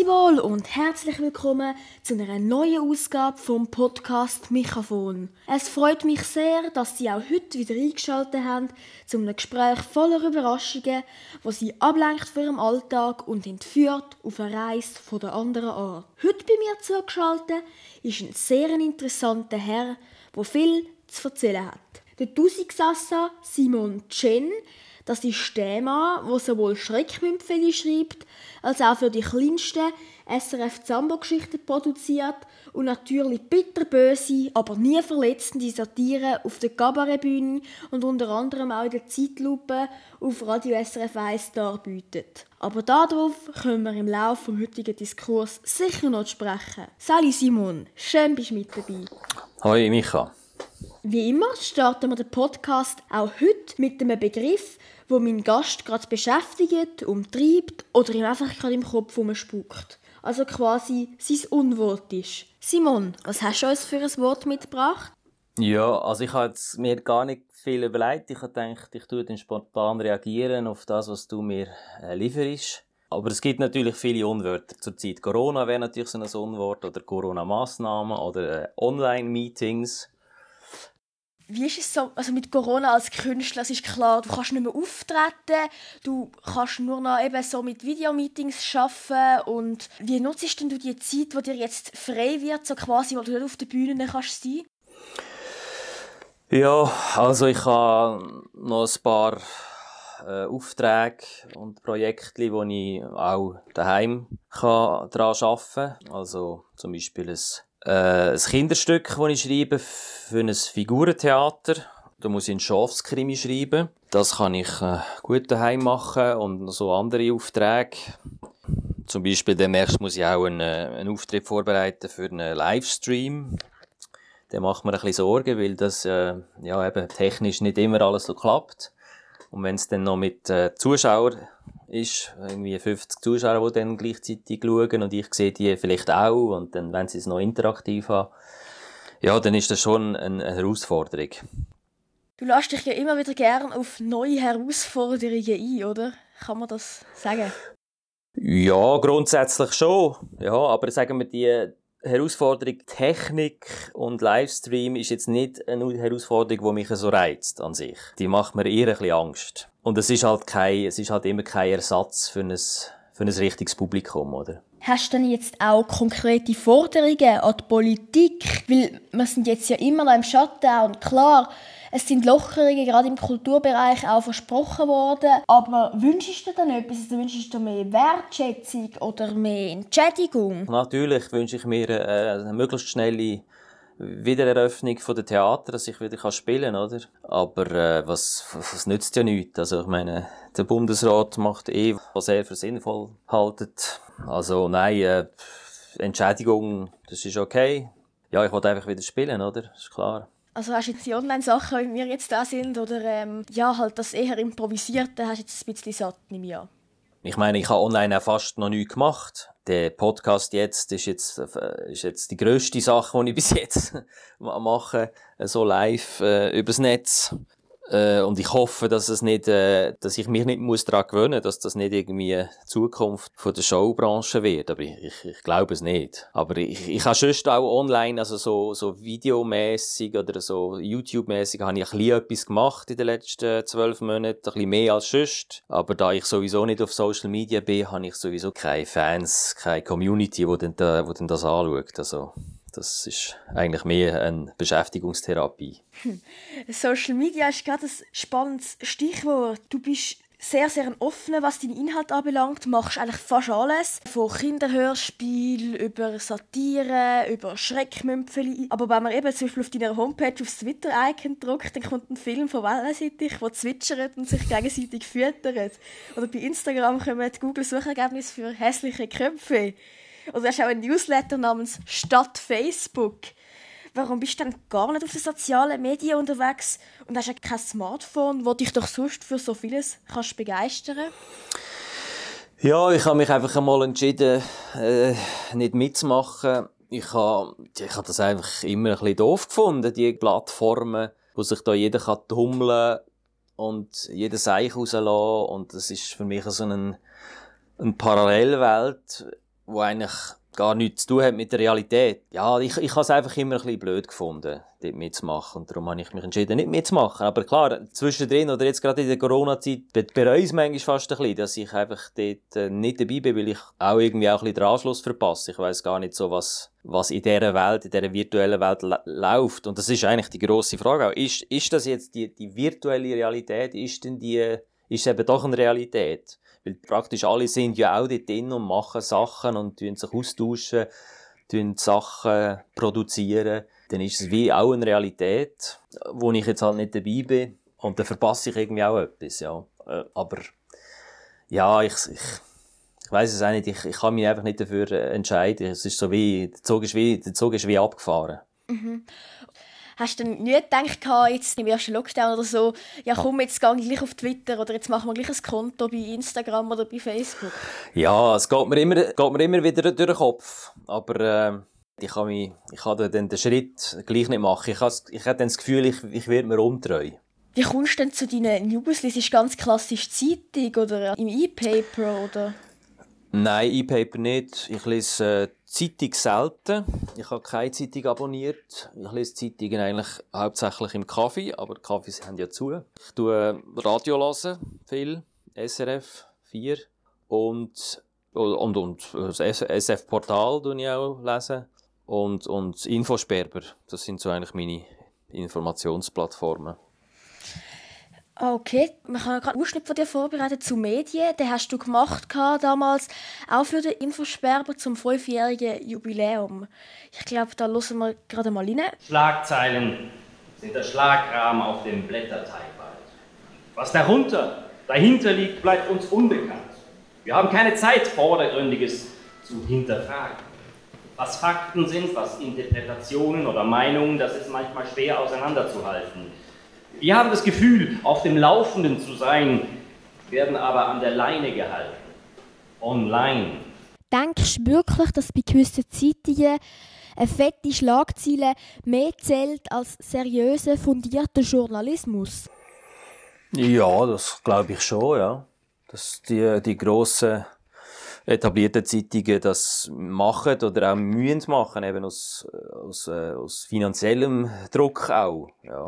Grüezi wohl und herzlich willkommen zu einer neuen Ausgabe vom Podcast Mikrofon. Es freut mich sehr, dass Sie auch heute wieder eingeschaltet haben zu einem Gespräch voller Überraschungen, wo Sie ablenkt von Ihrem Alltag und entführt auf eine Reise von der anderen Art. Heute bei mir zugeschaltet ist ein sehr interessanter Herr, der viel zu erzählen hat. Der Tusigsassa Simon Chen das ist der Mann, der sowohl Schreckmümpfeli schreibt, als auch für die kleinsten SRF Zambo-Geschichten produziert und natürlich bitterböse, aber nie verletzende Satire auf der Kabarettbühne und unter anderem auch in der Zeitlupe auf Radio SRF 1 darbietet. Aber darauf können wir im Laufe des heutigen Diskurs sicher noch sprechen. Sali Simon, schön bist du mit dabei. Hoi Micha. Wie immer starten wir den Podcast auch heute mit einem Begriff, wo mein Gast gerade beschäftigt, umtreibt oder ihm einfach gerade im Kopf umspuckt. Also quasi sein Unwort ist. Simon, was hast du uns für ein Wort mitgebracht? Ja, also ich habe mir gar nicht viel überlegt. Ich habe gedacht, ich tue dann spontan reagieren auf das, was du mir äh, lieferst. Aber es gibt natürlich viele Unwörter zurzeit. Corona wäre natürlich so ein Unwort oder Corona-Massnahmen oder äh, Online-Meetings wie ist es so, also mit Corona als Künstler, es ist klar, du kannst nicht mehr auftreten, du kannst nur noch eben so mit Videomeetings arbeiten und wie nutzt denn du die Zeit, wo dir jetzt frei wird, so quasi, weil du nicht auf der Bühne kannst sein? Ja, also ich habe noch ein paar äh, Aufträge und Projekte, wo ich auch daheim daran arbeiten kann. Also zum Beispiel ein äh, ein Kinderstück, das ich schreibe für ein Figurentheater. Da muss ich einen Schafskrimi schreiben. Das kann ich äh, gut daheim machen und so andere Aufträge. Zum Beispiel demnächst muss ich auch einen, äh, einen Auftritt vorbereiten für einen Livestream. Der macht mir ein bisschen Sorgen, weil das äh, ja, eben technisch nicht immer alles so klappt. Und wenn es dann noch mit äh, Zuschauern ist, irgendwie 50 Zuschauer, die dann gleichzeitig schauen und ich sehe die vielleicht auch und dann, wenn sie es noch interaktiv haben, ja, dann ist das schon eine, Herausforderung. Du lässt dich ja immer wieder gern auf neue Herausforderungen ein, oder? Kann man das sagen? Ja, grundsätzlich schon. Ja, aber sagen wir, die Herausforderung Technik und Livestream ist jetzt nicht eine Herausforderung, die mich so reizt an sich. Die macht mir eher ein bisschen Angst. Und es ist halt kein, es ist halt immer kein Ersatz für ein, für ein richtiges Publikum, oder? Hast du denn jetzt auch konkrete Forderungen an die Politik? Weil wir sind jetzt ja immer noch im Shutdown. Klar, es sind Lockerungen gerade im Kulturbereich auch versprochen worden. Aber wünschst du dir denn etwas? Also wünschst du mehr Wertschätzung oder mehr Entschädigung? Natürlich wünsche ich mir äh, eine möglichst schnelle Wiedereröffnung von der Theater, dass ich wieder spielen kann, oder? Aber äh, was, was nützt ja nichts? Also ich meine, der Bundesrat macht eh, was er für sinnvoll haltet. Also nein, äh, Entschädigung, das ist okay. Ja, ich wollte einfach wieder spielen, oder? Ist klar. Also hast du jetzt die Online-Sachen, wie wir jetzt da sind, oder ähm, ja, halt das eher improvisierte, hast du jetzt ein bisschen satt, nehme ich an. Ich meine, ich habe online auch fast noch nichts gemacht. Der Podcast jetzt ist jetzt, äh, ist jetzt die grösste Sache, die ich bis jetzt mache, so live äh, übers Netz. Äh, und ich hoffe, dass es nicht, äh, dass ich mich nicht muss daran gewöhnen, dass das nicht irgendwie Zukunft von der Showbranche wird. Aber ich, ich, ich glaube es nicht. Aber ich, ich habe sonst auch online, also so, so videomäßig oder so YouTube-mäßig, habe ich ein bisschen etwas gemacht in den letzten zwölf Monaten, ein bisschen mehr als sonst. Aber da ich sowieso nicht auf Social Media bin, habe ich sowieso keine Fans, keine Community, die dann, da, wo dann das anschaut. Also, das ist eigentlich mehr eine Beschäftigungstherapie. Social Media ist gerade ein spannendes Stichwort. Du bist sehr, sehr offen, was deinen Inhalt anbelangt. Du machst eigentlich fast alles. Von Kinderhörspiel über Satire, über Schreckmümpfeli. Aber wenn man eben zum Beispiel auf deiner Homepage aufs Twitter-Icon drückt, dann kommt ein Film von Wellensittich, der zwitschert und sich gegenseitig füttert. Oder bei Instagram kommen Google-Suchergebnisse für hässliche Köpfe. Oder du hast auch einen Newsletter namens Stadt Facebook. Warum bist du dann gar nicht auf den sozialen Medien unterwegs und hast kein Smartphone, wo dich doch sonst für so vieles kannst begeistern Ja, ich habe mich einfach einmal entschieden, äh, nicht mitzumachen. Ich habe, ich habe das einfach immer ein bisschen doof gefunden, die Plattformen, wo sich da jeder kann tummeln und jeder Seich rauslassen. Und das ist für mich so eine, eine Parallelwelt wo eigentlich gar nichts zu tun hat mit der Realität. Ja, ich, ich habe es einfach immer ein bisschen blöd gefunden, dort mitzumachen. Und darum habe ich mich entschieden, nicht mitzumachen. Aber klar, zwischendrin oder jetzt gerade in der Corona-Zeit bereue ich es manchmal fast ein bisschen, dass ich einfach dort äh, nicht dabei bin, weil ich auch irgendwie auch ein bisschen den Anschluss verpasse. Ich weiß gar nicht so, was, was in dieser Welt, in dieser virtuellen Welt läuft. Und das ist eigentlich die grosse Frage auch. Ist, ist das jetzt die, die virtuelle Realität? Ist denn die, ist eben doch eine Realität? Weil praktisch alle sind ja auch dort drin und machen Sachen und tun sich austauschen, tun Sachen produzieren. Dann ist es wie auch eine Realität, wo ich jetzt halt nicht dabei bin. Und dann verpasse ich irgendwie auch etwas, ja. Äh, aber, ja, ich, ich, ich weiß es auch nicht. Ich, ich kann mich einfach nicht dafür entscheiden. Es ist so wie, der Zug ist wie, der Zug ist wie abgefahren. Mhm. Hast du nie gedacht, jetzt im ersten Lockdown oder so, ja komm, jetzt gehe ich gleich auf Twitter oder jetzt machen wir gleich ein Konto bei Instagram oder bei Facebook? Ja, es geht mir immer, geht mir immer wieder durch den Kopf. Aber äh, ich kann, mich, ich kann dann den Schritt gleich nicht machen. Ich habe, ich habe dann das Gefühl, ich, ich werde mir untreu. Wie kommst du denn zu deinen News? Ist es ganz klassisch Zeitung oder im E-Paper oder? Nein, E-Paper nicht. Ich lese äh, Zeitung selten. Ich habe keine Zeitung abonniert. Ich lese Zeitungen eigentlich hauptsächlich im Kaffee, aber die Kaffees haben ja zu. Ich tue Radio hören, viel, SRF 4 und, und, und das SF-Portal lese ich auch lesen und, und Infosperber. Das sind so eigentlich meine Informationsplattformen. Okay, wir haben gerade einen Ausschnitt von dir vorbereitet zu Medien. Den hast du gemacht damals, auch für den Infosperber zum fünfjährigen Jubiläum. Ich glaube, da hören wir gerade mal rein. Schlagzeilen sind der Schlagrahmen auf dem Blätterteigband. Was darunter, dahinter liegt, bleibt uns unbekannt. Wir haben keine Zeit, Vordergründiges zu hinterfragen. Was Fakten sind, was Interpretationen oder Meinungen, das ist manchmal schwer auseinanderzuhalten. Wir haben das Gefühl, auf dem Laufenden zu sein, werden aber an der Leine gehalten. Online. Denkst du wirklich, dass bei gewissen Zeitungen eine fette Schlagzeile mehr zählt als seriöser, fundierter Journalismus? Ja, das glaube ich schon, ja. Dass die, die grossen etablierten Zeitungen das machen oder auch mühen machen, eben aus, aus, äh, aus finanziellem Druck auch, ja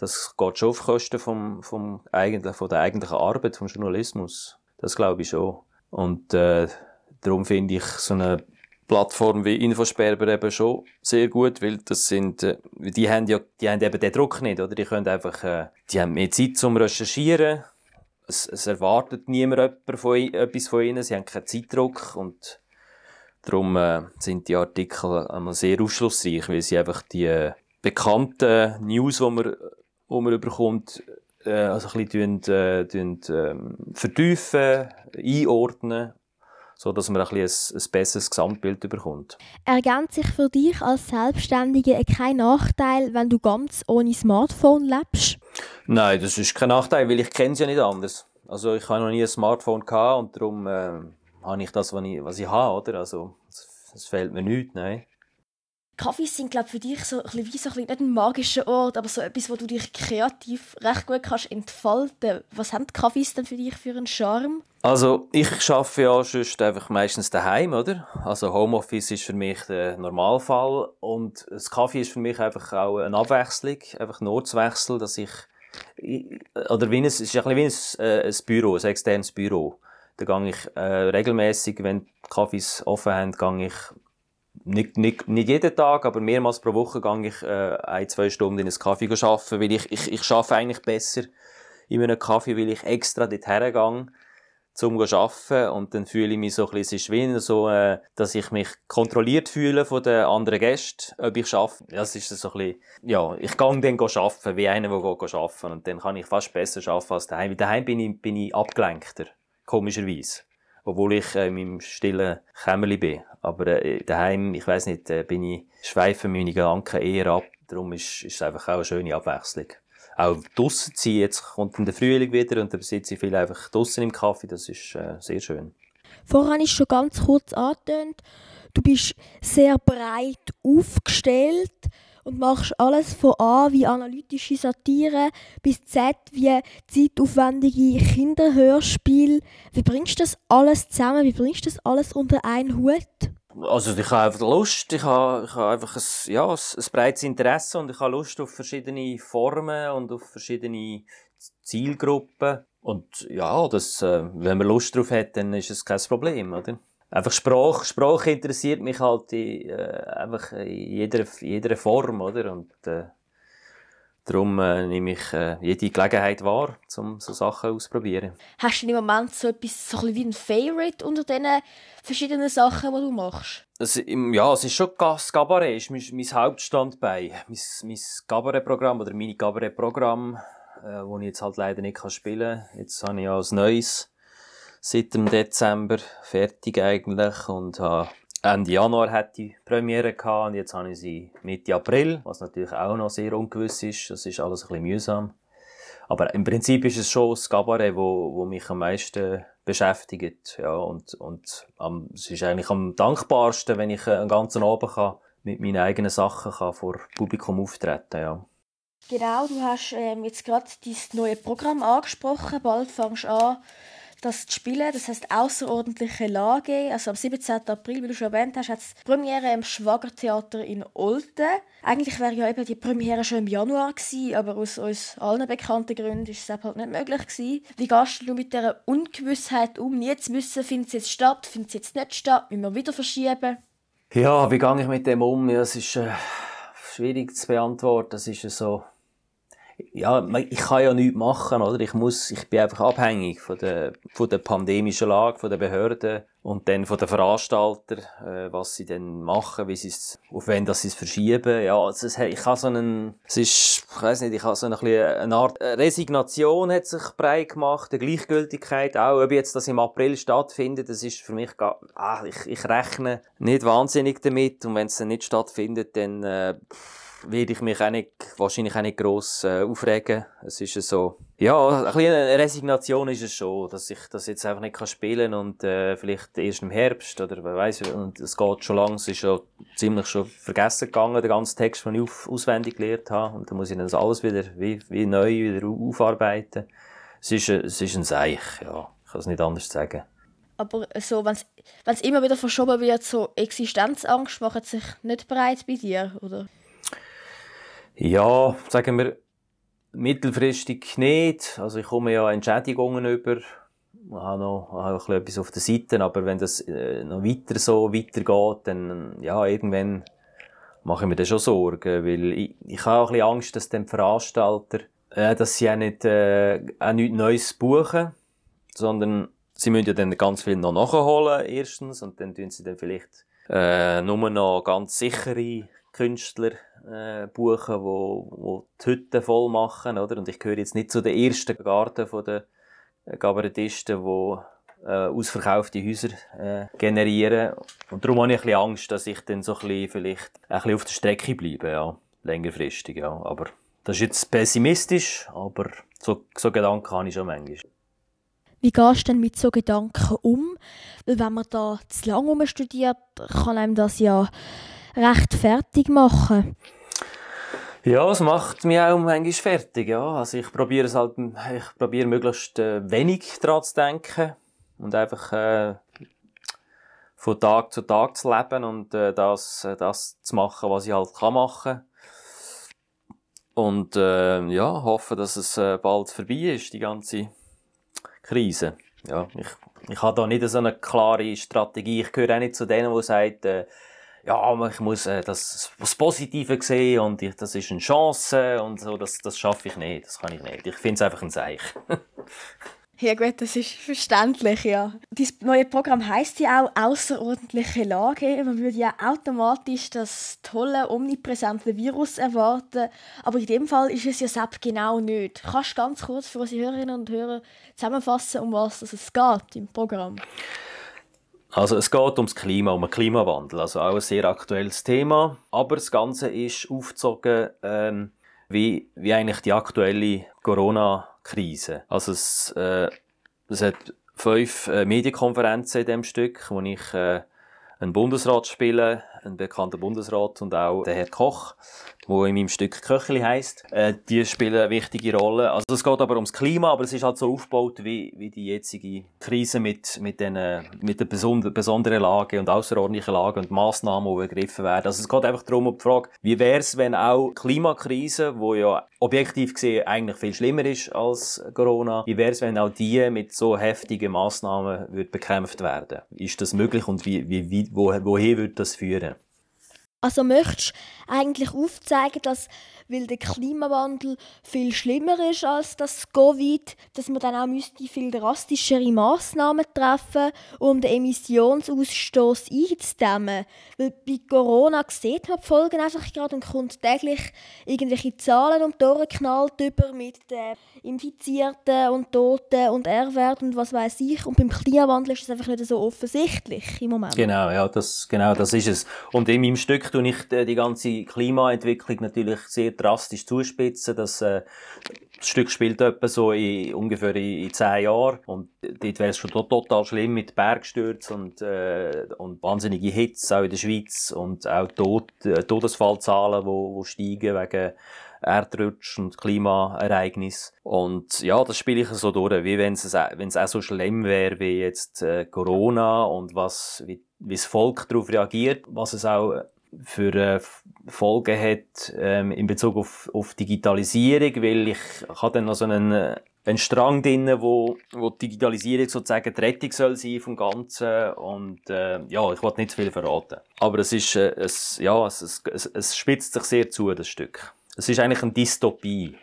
das geht schon auf Kosten vom, vom eigentlich, von der eigentlichen Arbeit, vom Journalismus. Das glaube ich schon. Und äh, darum finde ich so eine Plattform wie Infosperber eben schon sehr gut, weil das sind, äh, die haben ja, die haben eben den Druck nicht, oder? Die können einfach, äh, die haben mehr Zeit zum Recherchieren. Es, es erwartet niemand von, etwas von ihnen, sie haben keinen Zeitdruck und darum äh, sind die Artikel einmal sehr aufschlussreich, weil sie einfach die äh, bekannten News, die man die man bekommt, äh, also ein bisschen äh, tun, äh, vertiefen, einordnen, so dass man ein, bisschen ein, ein besseres Gesamtbild bekommt. Ergänzt sich für dich als Selbstständige kein Nachteil, wenn du ganz ohne Smartphone lebst? Nein, das ist kein Nachteil, weil ich kenne es ja nicht anders. Also ich habe noch nie ein Smartphone gehabt und darum äh, habe ich das, was ich, was ich habe, oder? Also es fehlt mir nichts, nein. Kaffees sind, glaube für dich so ein bisschen wie so ein bisschen, nicht ein magischer Ort, aber so etwas, wo du dich kreativ recht gut kannst entfalten. Was haben Kaffees denn für dich für einen Charme? Also ich arbeite ja sonst einfach meistens daheim, oder? Also Homeoffice ist für mich der Normalfall und das Kaffee ist für mich einfach auch eine Abwechslung, einfach ein Ortswechsel, dass ich, oder wie ein, es ist ein bisschen wie ein, äh, ein Büro, ein externes Büro. Da gehe ich äh, regelmäßig, wenn die Kaffees offen haben, gehe ich nicht, nicht, nicht jeden Tag, aber mehrmals pro Woche gehe ich äh, ein, zwei Stunden in einen Kaffee arbeiten, weil ich, ich, ich arbeite eigentlich besser in einem Kaffee, weil ich extra dorthin gehe, zum zu arbeiten und dann fühle ich mich so ein bisschen, es ist wie so, äh, dass ich mich kontrolliert fühle von den anderen Gästen, ob ich arbeite. Das ist so ein bisschen, ja, ich gehe dann arbeiten, wie einer, der arbeiten und dann kann ich fast besser arbeiten als daheim. Daheim bin ich, bin ich abgelenkter, komischerweise obwohl ich äh, in meinem stillen Kämmerli bin. Aber äh, daheim, ich weiß nicht, äh, bin ich, schweife meine Gedanken eher ab. Darum ist, ist es einfach auch eine schöne Abwechslung. Auch draussen sein, jetzt kommt dann der Frühling wieder und dann sitze ich viel einfach draussen im Kaffee, das ist äh, sehr schön. Habe ich schon ganz kurz angetönt, du bist sehr breit aufgestellt und machst alles von A wie analytische Satire bis Z wie zeitaufwendige Kinderhörspiele. Wie bringst du das alles zusammen? Wie bringst du das alles unter einen Hut? Also ich habe einfach Lust, ich habe, ich habe einfach ein, ja, ein, breites Interesse und ich habe Lust auf verschiedene Formen und auf verschiedene Zielgruppen. Und ja, das, äh, wenn man Lust drauf hat, dann ist es kein Problem, oder? Einfach Sprache, Sprache interessiert mich halt in, äh, einfach in jeder, jeder Form, oder? Und äh, darum äh, nehme ich äh, jede Gelegenheit wahr, um so Sachen auszuprobieren. Hast du im Moment so etwas so ein wie ein Favorite unter diesen verschiedenen Sachen, die du machst? Es, ja, es ist schon das Cabaret, ist mein, mein Hauptstandbein. Mein, mein Cabaret-Programm oder meine Cabaret-Programm, äh, wo ich jetzt halt leider nicht spielen kann. Jetzt habe ich ja ein neues seit dem Dezember fertig eigentlich und habe Ende Januar hatte die Premiere gehabt und jetzt habe ich sie Mitte April, was natürlich auch noch sehr ungewiss ist. Das ist alles ein bisschen mühsam. Aber im Prinzip ist es schon das Cabaret, wo, wo mich am meisten beschäftigt. Ja, und, und am, es ist eigentlich am dankbarsten, wenn ich einen ganzen Abend kann, mit meinen eigenen Sachen kann vor Publikum auftreten ja. Genau, du hast ähm, jetzt gerade dein neue Programm angesprochen. Bald fängst du an, das zu spielen. Das heißt außerordentliche Lage. Also am 17. April, wie du schon erwähnt hast, hat es Premiere im Schwagertheater in Olten. Eigentlich wäre ja eben die Premiere schon im Januar gewesen, aber aus uns allen bekannten Gründen ist es halt nicht möglich gewesen. Wie gehst du mit dieser Ungewissheit um? Zu wissen, findet es jetzt statt, findet es jetzt nicht statt, müssen wir wieder verschieben? Ja, wie gehe ich mit dem um? Ja, es ist äh, schwierig zu beantworten. Das ist so ja, ich kann ja nichts machen, oder? Ich muss, ich bin einfach abhängig von der, von der pandemischen Lage, von den Behörden und dann von den Veranstaltern, äh, was sie dann machen, wie sie es, auf wen das sie es verschieben. Ja, also es, ich habe so einen, es ist, ich weiß nicht, ich habe so eine, eine Art Resignation hat sich breit gemacht, eine Gleichgültigkeit, auch ob jetzt das im April stattfindet, das ist für mich gar, ah, ich, ich rechne nicht wahnsinnig damit und wenn es dann nicht stattfindet, dann, äh, werde ich mich auch nicht, wahrscheinlich auch nicht gross äh, aufregen. Es ist so, ja, ein bisschen Resignation ist es schon, dass ich das jetzt einfach nicht kann spielen und äh, vielleicht erst im Herbst oder wer weiß und es geht schon lang, es ist schon ziemlich schon vergessen gegangen, der ganze Text, den ich auf, auswendig gelernt habe und dann muss ich das alles wieder wie, wie neu wieder aufarbeiten. Es ist, es ist ein Seich, ja, ich kann es nicht anders sagen. Aber so, wenn es immer wieder verschoben wird, so Existenzangst macht sich nicht bereit bei dir, oder? Ja, sagen wir, mittelfristig nicht. Also ich komme ja Entschädigungen über. Ich habe noch habe ein etwas auf der Seite, aber wenn das äh, noch weiter so weitergeht, dann, ja, irgendwann mache ich mir dann schon Sorgen, weil ich, ich habe auch ein bisschen Angst, dass die Veranstalter, äh, dass sie auch nicht, äh, auch nichts Neues buchen, sondern sie müssen ja dann ganz viel noch nachholen, erstens, und dann tun sie dann vielleicht, äh, nur noch ganz sichere Künstler äh, buchen, wo, wo die Hütten voll machen, oder? Und ich gehöre jetzt nicht zu den ersten Garten von den Kabarettisten, die äh, ausverkaufte Häuser äh, generieren. Und darum habe ich ein Angst, dass ich dann so ein bisschen, vielleicht ein bisschen auf der Strecke bleibe, ja. Längerfristig, ja. Aber das ist jetzt pessimistisch, aber so, so Gedanken habe ich schon manchmal. Wie gehst du denn mit so Gedanken um? Weil wenn man da zu lange studiert, kann einem das ja recht fertig machen. Ja, es macht mich auch manchmal fertig, ja. Also ich probiere es halt, ich probiere möglichst äh, wenig daran zu denken und einfach äh, von Tag zu Tag zu leben und äh, das, äh, das zu machen, was ich halt kann machen. Und äh, ja, hoffe, dass es äh, bald vorbei ist, die ganze Krise. Ja, ich, ich habe da nicht so eine klare Strategie. Ich gehöre auch nicht zu denen, die sagen, ja, ich muss äh, das, das Positive sehen und ich, das ist eine Chance und so, das, das schaffe ich nicht, das kann ich nicht. Ich finde es einfach ein Seich. ja gut, das ist verständlich, ja. Dieses neue Programm heißt ja auch außerordentliche Lage. Man würde ja automatisch das tolle, omnipräsente Virus erwarten, aber in dem Fall ist es ja selbst genau nicht. Kannst du ganz kurz für unsere Hörerinnen und Hörer zusammenfassen, um was es geht im Programm? Also es geht ums Klima, um den Klimawandel, also auch ein sehr aktuelles Thema. Aber das Ganze ist aufgezogen, ähm, wie, wie eigentlich die aktuelle Corona-Krise. Also es, äh, es hat fünf äh, Medienkonferenzen in dem Stück, wo ich äh, einen Bundesrat spiele, ein bekannter Bundesrat und auch der Herr Koch, wo in meinem Stück Köchli heißt. Äh, die spielen eine wichtige Rolle. Also es geht aber ums Klima, aber es ist halt so aufgebaut wie, wie die jetzige Krise mit mit den mit der besonderen Lage und außerordentlichen Lage und Maßnahmen, die ergriffen werden. Also es geht einfach darum, um die Frage, wie wäre es, wenn auch Klimakrise, wo ja objektiv gesehen eigentlich viel schlimmer ist als Corona, wie wäre es, wenn auch die mit so heftigen Maßnahmen wird bekämpft werden? Ist das möglich und wie, wie, wie wo, woher würde das führen? Also möchtest eigentlich aufzeigen, dass weil der Klimawandel viel schlimmer ist als das Covid, dass man dann auch müsste viel drastischere Maßnahmen treffen, um den Emissionsausstoß einzudämmen. Weil bei Corona sieht man die Folgen einfach gerade und kommt täglich irgendwelche Zahlen um die knallt über mit den Infizierten und Toten und R-Wert und was weiß ich. Und beim Klimawandel ist das einfach nicht so offensichtlich im Moment. Genau, ja, das, genau, das ist es. Und in meinem Stück tue ich die ganze Klimaentwicklung natürlich sehr drastisch zuspitzen. Das, äh, das Stück spielt etwa so in, ungefähr in, in zehn Jahren. Und dort wäre es schon total schlimm mit Bergstürzen und, äh, und wahnsinnige Hitze auch in der Schweiz und auch Tod, äh, Todesfallzahlen, wo, wo steigen wegen Erdrutsch und Klimaereignis. Und ja, das spiele ich so durch, wie wenn es, wenn es auch so schlimm wäre wie jetzt äh, Corona und was, wie, wie das Volk darauf reagiert, was es auch für äh, Folgen hat ähm, in Bezug auf, auf Digitalisierung, weil ich, habe dann noch so einen, äh, einen Strang drin, wo, wo Digitalisierung sozusagen die Rettung soll sein vom Ganzen und äh, ja, ich wollte nicht zu viel verraten. Aber es ist, äh, es, ja, es, es, es spitzt sich sehr zu, das Stück. Es ist eigentlich eine Dystopie.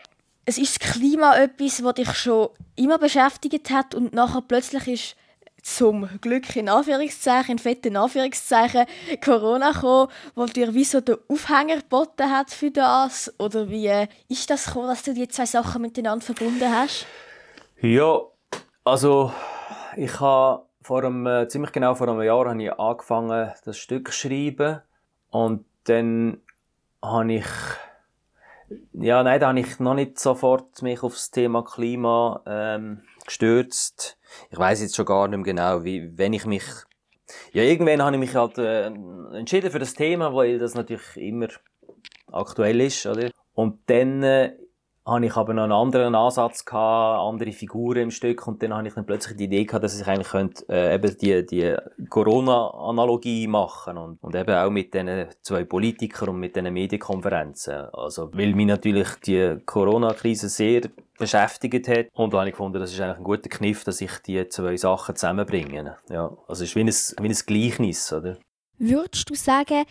Es ist das Klima etwas, das dich schon immer beschäftigt hat und nachher plötzlich ist zum Glück in Anführungszeichen, in fetten Anführungszeichen, Corona gekommen, wo dir wie so den Aufhänger geboten hat für das? Oder wie äh, ist das gekommen, dass du die zwei Sachen miteinander verbunden hast? Ja, also ich habe vor einem, äh, ziemlich genau vor einem Jahr habe ich angefangen, das Stück zu schreiben und dann habe ich ja, nein, da habe ich noch nicht sofort mich auf das Thema Klima ähm, gestürzt. Ich weiß jetzt schon gar nicht mehr genau, wie, wenn ich mich ja, irgendwann habe ich mich halt äh, entschieden für das Thema, weil das natürlich immer aktuell ist, oder? Und dann äh, habe ich aber noch einen anderen Ansatz gehabt, andere Figuren im Stück und dann habe ich dann plötzlich die Idee gehabt, dass ich eigentlich könnte, äh, eben die, die Corona-Analogie machen und, und eben auch mit diesen zwei Politikern und mit diesen Medienkonferenzen. Also, weil mich natürlich die Corona-Krise sehr beschäftigt hat und da habe ich gefunden, das ist eigentlich ein guter Kniff, dass ich die zwei Sachen zusammenbringe. Ja, also es ist wie ein, wie ein Gleichnis, oder? Würdest du sagen,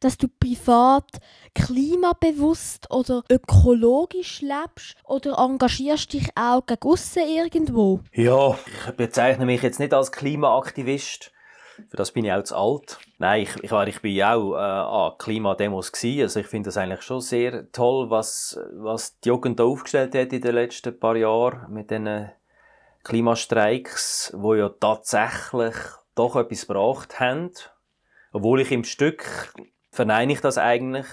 dass du privat klimabewusst oder ökologisch lebst oder engagierst dich auch gegen irgendwo? Ja, ich bezeichne mich jetzt nicht als Klimaaktivist. Für das bin ich auch zu alt. Nein, ich, ich, war, ich bin auch äh, an Klimademos gewesen. Also ich finde das eigentlich schon sehr toll, was, was die Jugend aufgestellt hat in den letzten paar Jahren mit diesen Klimastreiks, wo ja tatsächlich doch etwas gebracht haben obwohl ich im Stück verneine ich das eigentlich,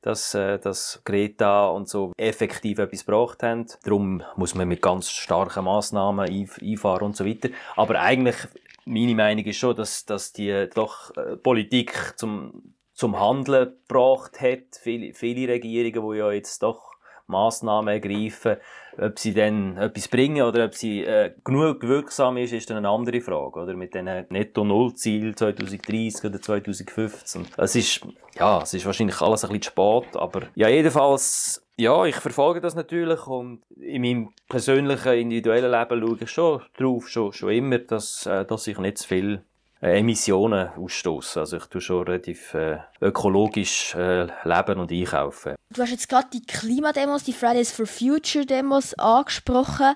dass, äh, dass Greta und so effektiv etwas gebracht haben. Darum muss man mit ganz starken Massnahmen einfahren und so weiter. Aber eigentlich, meine Meinung ist schon, dass, dass die doch äh, Politik zum, zum Handeln gebracht hat. Viele, viele Regierungen, die ja jetzt doch Massnahmen ergreifen, ob sie dann etwas bringen oder ob sie äh, genug wirksam ist, ist dann eine andere Frage, oder? Mit diesen Netto-Null-Ziel 2030 oder 2015. Es ist, ja, es ist wahrscheinlich alles ein bisschen spät, aber ja, jedenfalls, ja, ich verfolge das natürlich und in meinem persönlichen, individuellen Leben schaue ich schon drauf, schon, schon immer, dass, äh, dass ich nicht zu viel Emissionen ausstoßen. Also ich tue schon relativ äh, ökologisch äh, leben und einkaufen. Du hast jetzt gerade die Klimademos, die Fridays for Future Demos angesprochen.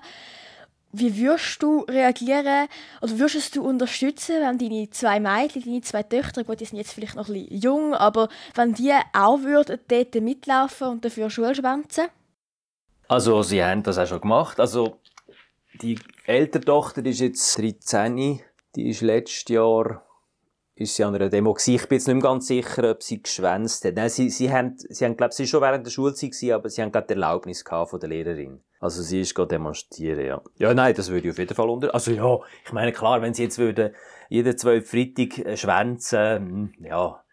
Wie würdest du reagieren oder würdest du unterstützen, wenn deine zwei Mädchen, deine zwei Töchter, gut, die sind jetzt vielleicht noch ein bisschen jung, aber wenn die auch würden dort mitlaufen und dafür Schule schwänzen? Also sie haben das auch schon gemacht. Also die ältere Tochter ist jetzt 13 die ist letztes Jahr ist sie an einer Demo gewesen. Ich bin jetzt nicht mehr ganz sicher, ob sie geschwänzt hat. Nein, sie, sie haben, sie haben, glaube sie schon während der Schulzeit gewesen, aber sie haben gerade die Erlaubnis von der Lehrerin. Also sie ist gerade demonstrieren, ja. Ja, nein, das würde ich auf jeden Fall unter, also ja, ich meine, klar, wenn sie jetzt würde jeden zwei Freitag äh, schwänzen, hm, ja,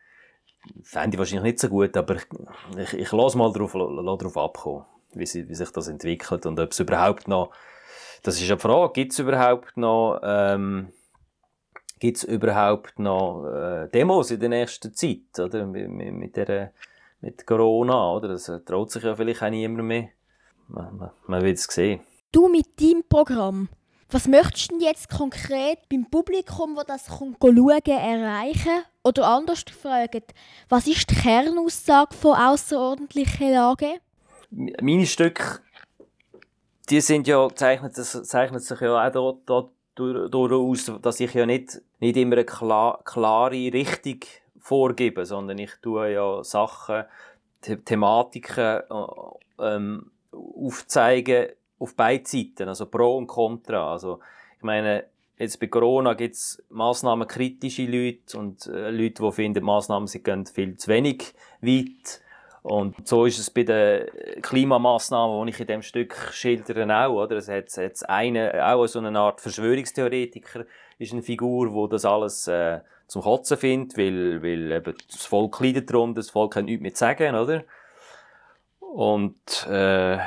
fände ich wahrscheinlich nicht so gut, aber ich, ich, lasse mal drauf, drauf abkommen, wie, sie, wie sich das entwickelt und ob es überhaupt noch, das ist eine Frage, gibt es überhaupt noch, ähm, gibt es überhaupt noch äh, Demos in der nächsten Zeit, oder? Mit, mit, der, mit Corona, oder? Das traut sich ja vielleicht auch niemand mehr. Man, man, man wird es sehen. Du mit deinem Programm, was möchtest du jetzt konkret beim Publikum, das das schauen erreichen? Oder anders gefragt, was ist die Kernaussage von außerordentlichen Lage? Meine Stücke, die sind ja, zeichnet, das zeichnet sich ja auch dort, dort aus, dass ich ja nicht, nicht immer eine klar, klare Richtung vorgebe, sondern ich tue ja Sachen, The Thematiken äh, ähm, aufzeigen, auf beiden Seiten, also Pro und Contra. Also, ich meine, jetzt bei Corona gibt es massnahmenkritische Leute und äh, Leute, die finden, Massnahmen sie gehen viel zu wenig weit. Und so ist es bei den Klimamaßnahmen, die ich in dem Stück schildere, auch, oder? Es hat jetzt eine, auch so eine Art Verschwörungstheoretiker, ist eine Figur, wo das alles, äh, zum Kotzen findet, weil, weil eben das Volk leidet darunter, das Volk kann nichts mehr sagen, oder? Und, äh,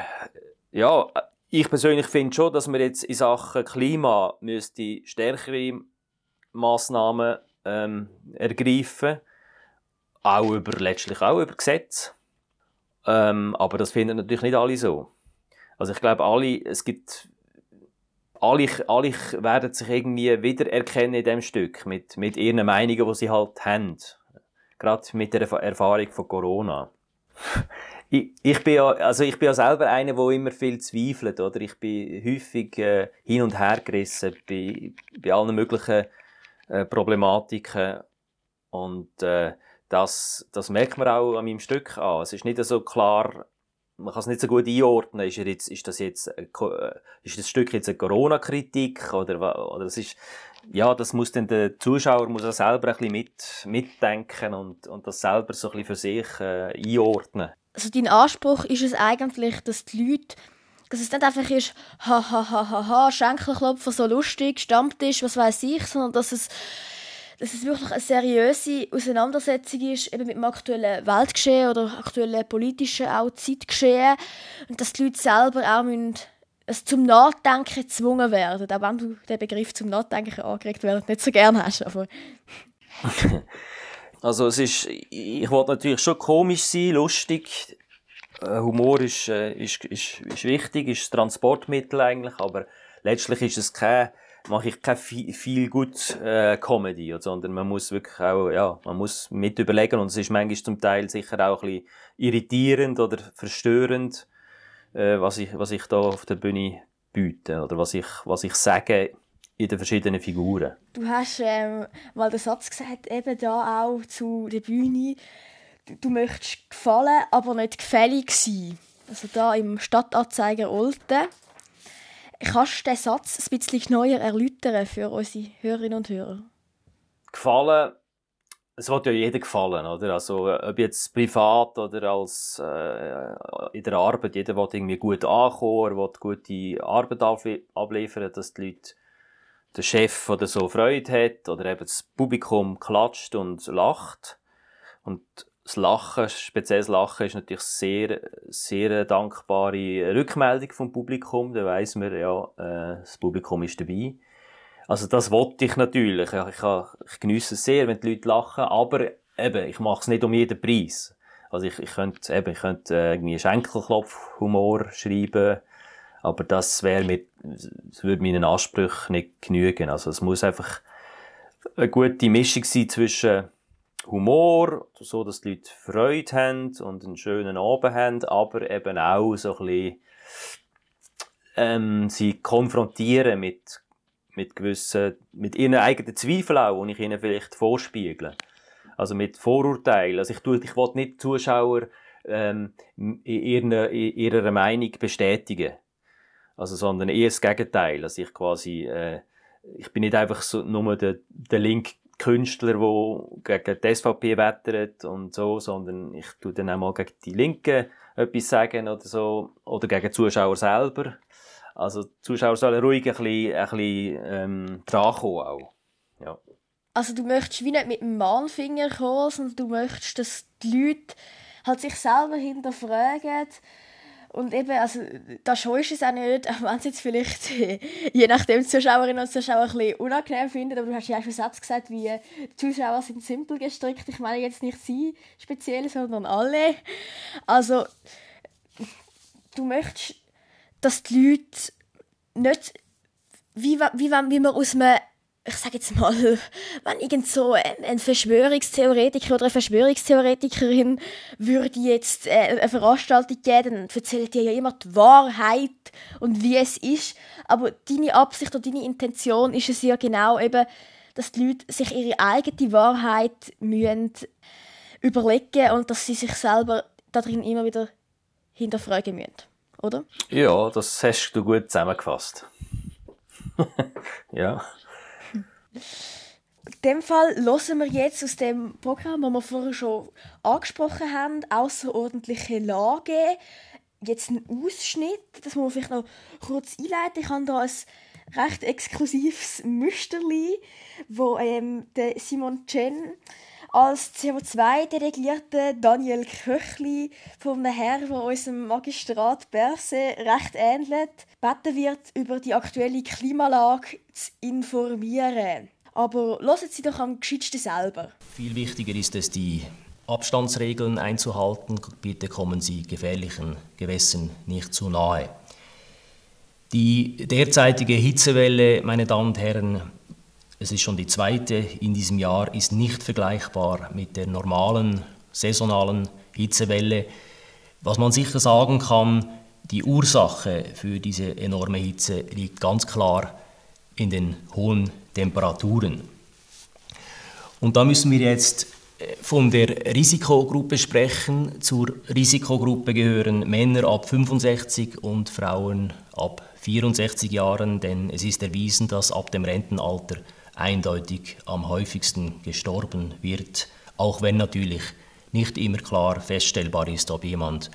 ja, ich persönlich finde schon, dass man jetzt in Sachen Klima müsste stärkere Massnahmen ähm, ergreifen, auch über letztlich auch über Gesetze. Ähm, aber das finden natürlich nicht alle so. Also ich glaube, alle, es gibt alle, alle werden sich irgendwie wiedererkennen in dem Stück mit, mit ihren Meinungen, die sie halt haben. Gerade mit der Erfahrung von Corona ich, ich bin ja, also ich bin ja selber einer, der immer viel zweifelt, oder? Ich bin häufig äh, hin und her gerissen bei, bei allen möglichen äh, Problematiken und äh, das, das merkt man auch an meinem Stück an. Es ist nicht so klar, man kann es nicht so gut einordnen. Ist, er jetzt, ist das jetzt, äh, ist das Stück jetzt eine Corona-Kritik oder, oder das ist, ja, das muss dann der Zuschauer muss auch selber ein bisschen mit, mitdenken und, und das selber so ein bisschen für sich äh, einordnen also dein Anspruch ist es eigentlich, dass die Leute, dass es nicht einfach ist, ha, ha, ha, ha, ha, Schenkelklopfer, so lustig, Stammtisch, was weiß ich, sondern dass es, dass es wirklich eine seriöse Auseinandersetzung ist, eben mit dem aktuellen Weltgeschehen oder aktuellen politischen auch Zeitgeschehen und dass die Leute selber auch müssen, also zum Nachdenken gezwungen werden, auch wenn du den Begriff zum Nachdenken angeregt werden nicht so gerne hast, aber Also es ist, ich wollte natürlich schon komisch sein, lustig. Äh, Humor ist, äh, ist, ist, ist wichtig, ist das Transportmittel eigentlich, aber letztlich ist es kein, mache ich keine viel, viel gut äh, Comedy, sondern man muss wirklich auch, ja, man muss mit überlegen und es ist manchmal zum Teil sicher auch ein bisschen irritierend oder verstörend, äh, was ich, was ich da auf der Bühne biete oder was ich, was ich sage in den verschiedenen Figuren. Du hast ähm, mal den Satz gesagt, eben da auch zu der Bühne, du, du möchtest gefallen, aber nicht gefällig sein. Also da im Stadtanzeiger Olten. Kannst du diesen Satz ein bisschen neuer erläutern für unsere Hörerinnen und Hörer? Gefallen, es wird ja jeder gefallen, oder? Also, ob jetzt privat oder als, äh, in der Arbeit, jeder will irgendwie gut ankommen, er will gute Arbeit abliefern, dass die Leute der Chef oder so Freude hat oder eben das Publikum klatscht und lacht. Und das Lachen, spezielles Lachen, ist natürlich sehr, sehr dankbare Rückmeldung vom Publikum. Da weiss man, ja, äh, das Publikum ist dabei. Also das wollte ich natürlich. Ich, ich, genieße es sehr, wenn die Leute lachen, aber eben, ich mache es nicht um jeden Preis. Also ich, ich könnte, eben, ich könnte äh, irgendwie Schenkelklopf-Humor schreiben, aber das wäre mit, das würde meinen Ansprüchen nicht genügen. Also es muss einfach eine gute Mischung sein zwischen Humor, so dass die Leute Freude haben und einen schönen Abend haben, aber eben auch so ein bisschen, ähm, sie konfrontieren mit, mit gewissen, mit ihren eigenen Zweifeln auch, die ich ihnen vielleicht vorspiegle. Also mit Vorurteilen. Also ich tue, ich will nicht Zuschauer, ähm, in ihrer, in ihrer Meinung bestätigen. Also, sondern eher das Gegenteil. Also ich quasi, äh, ich bin nicht einfach so nur der, der linke Künstler, der gegen die SVP wettert und so, sondern ich tu dann auch mal gegen die Linken etwas sagen oder so, oder gegen die Zuschauer selber. Also die Zuschauer sollen ruhig ein bisschen, ein bisschen ähm, auch. Ja. also du möchtest wie nicht mit dem Mahnfinger kommen, sondern du möchtest, dass die Leute halt sich selber hinterfragen und eben, also, das schon ist es auch nicht, wenn es jetzt vielleicht, je nachdem, die Zuschauerinnen und Zuschauer ein bisschen unangenehm finden, aber du hast ja auch schon Satz gesagt, wie die Zuschauer sind simpel gestrickt. Ich meine jetzt nicht sie speziell, sondern alle. Also, du möchtest, dass die Leute nicht, wie, wie, wie man aus einem ich sage jetzt mal, wenn irgend so ein Verschwörungstheoretiker oder eine Verschwörungstheoretikerin würde jetzt äh, eine Veranstaltung geben, dann erzählt dir ja immer die Wahrheit und wie es ist. Aber deine Absicht oder deine Intention ist es ja genau eben, dass die Leute sich ihre eigene Wahrheit müssen überlegen und dass sie sich selber darin immer wieder hinterfragen müssen, oder? Ja, das hast du gut zusammengefasst. ja. In dem Fall hören wir jetzt aus dem Programm, das wir vorher schon angesprochen haben, außerordentliche Lage. Jetzt ein Ausschnitt, das muss man vielleicht noch kurz einleiten. Ich habe hier ein recht exklusives Müsterli, wo ähm, der Simon Chen als CO2-Delegierte Daniel Köchli von einem Herrn, der unserem Magistrat Berse recht ähnelt, beten wird, über die aktuelle Klimalage zu informieren. Aber hören Sie doch am gescheitsten selber. Viel wichtiger ist es, die Abstandsregeln einzuhalten. Bitte kommen Sie gefährlichen Gewässern nicht zu nahe. Die derzeitige Hitzewelle, meine Damen und Herren, es ist schon die zweite in diesem Jahr, ist nicht vergleichbar mit der normalen saisonalen Hitzewelle. Was man sicher sagen kann, die Ursache für diese enorme Hitze liegt ganz klar in den hohen Temperaturen. Und da müssen wir jetzt äh, von der Risikogruppe sprechen. Zur Risikogruppe gehören Männer ab 65 und Frauen ab 64 Jahren, denn es ist erwiesen, dass ab dem Rentenalter eindeutig am häufigsten gestorben wird, auch wenn natürlich nicht immer klar feststellbar ist, ob jemand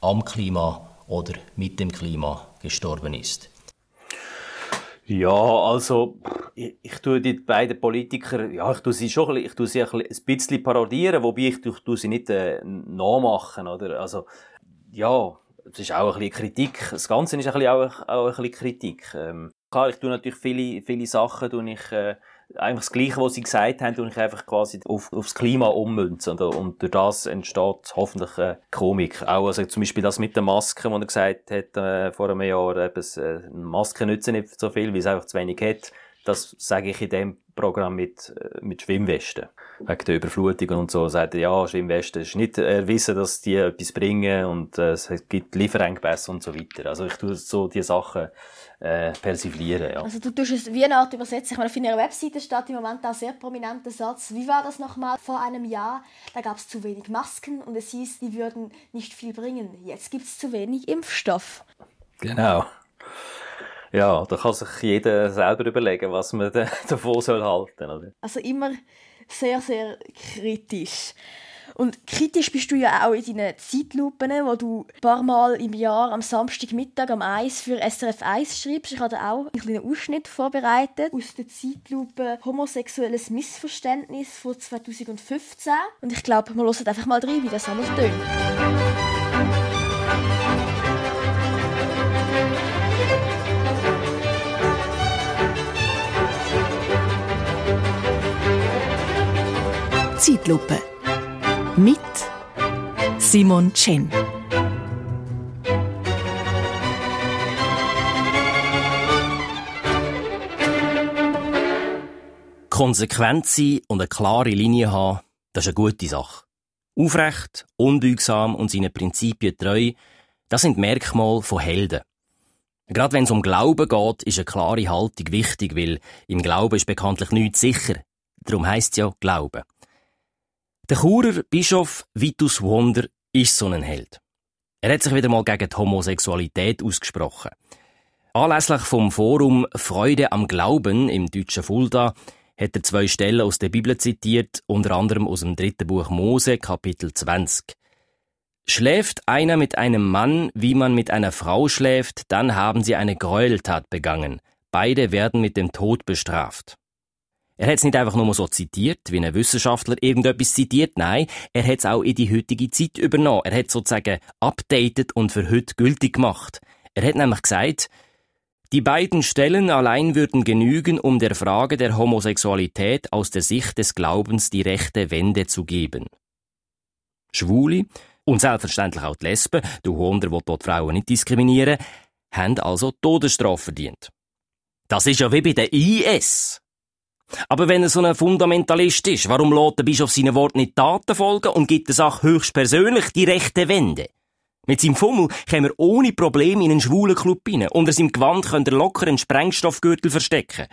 am Klima oder mit dem Klima gestorben ist. Ja, also ich, ich tue die beiden Politiker, ja, ich tue sie schon, ich tue sie ein bisschen parodieren, wobei ich, ich tue sie nicht äh, nachmachen, oder? Also ja, es ist auch ein bisschen Kritik. Das Ganze ist ein bisschen auch, auch ein bisschen Kritik. Ähm, klar, ich tue natürlich viele, viele Sachen, tue ich, äh, eigentlich das Gleiche, was sie gesagt haben, tue ich einfach quasi auf, aufs Klima ummünzen. Und, und durch das entsteht hoffentlich äh, Komik. Auch also zum Beispiel das mit den Masken, wo er gesagt hat, äh, vor einem Jahr, eben, äh, Masken nützen nicht so viel, weil es einfach zu wenig hat. Das sage ich in dem Programm mit, äh, mit Schwimmwesten. Wegen der Überflutung und so. Sagt er, ja, Schwimmwesten ist nicht erwiesen, dass die etwas bringen und äh, es gibt Lieferengpässe und so weiter. Also ich tue so die Sachen äh, persiflieren. Ja. Also du tust es wie eine Art übersetzen. Ich meine, auf ihrer Webseite steht im Moment auch sehr prominenter Satz. Wie war das nochmal vor einem Jahr? Da gab es zu wenig Masken und es hieß, die würden nicht viel bringen. Jetzt gibt es zu wenig Impfstoff. Genau. Ja, da kann sich jeder selber überlegen, was man davon soll halten soll. Also immer sehr, sehr kritisch. Und kritisch bist du ja auch in deinen Zeitlupen, wo du ein paar Mal im Jahr am Samstagmittag am 1 für SRF 1 schreibst. Ich habe auch einen kleinen Ausschnitt vorbereitet aus der Zeitlupe Homosexuelles Missverständnis von 2015. Und ich glaube, wir hören einfach mal rein, wie das alles tönt. Zeitlupe mit Simon Chen. Konsequent sein und eine klare Linie haben, das ist eine gute Sache. Aufrecht, unbeugsam und seinen Prinzipien treu, das sind Merkmale von Helden. Gerade wenn es um Glauben geht, ist eine klare Haltung wichtig, weil im Glauben ist bekanntlich nichts sicher. Darum heisst es ja Glauben. Der Churer Bischof Vitus Wunder ist so ein Held. Er hat sich wieder mal gegen die Homosexualität ausgesprochen. Anlässlich vom Forum Freude am Glauben im deutschen Fulda hat er zwei Stellen aus der Bibel zitiert, unter anderem aus dem dritten Buch Mose, Kapitel 20. Schläft einer mit einem Mann, wie man mit einer Frau schläft, dann haben sie eine Gräueltat begangen. Beide werden mit dem Tod bestraft. Er hat es nicht einfach nur so zitiert, wie ein Wissenschaftler irgendetwas zitiert, nein, er hat es auch in die heutige Zeit übernommen. Er hat sozusagen updated und für heute gültig gemacht. Er hat nämlich gesagt, die beiden Stellen allein würden genügen, um der Frage der Homosexualität aus der Sicht des Glaubens die rechte Wende zu geben. Schwule und selbstverständlich auch die Lesben, du Wunder, wo dort Frauen nicht diskriminieren, haben also Todesstrafe verdient. Das ist ja wie bei der IS. Aber wenn er so ein Fundamentalist ist, warum lässt der Bischof seinen Wort nicht Taten folgen und gibt der Sache höchstpersönlich die rechte Wende? Mit seinem Fummel käme er ohne Probleme in einen schwulen Club rein. Unter seinem Gewand könnte er locker einen Sprengstoffgürtel verstecken.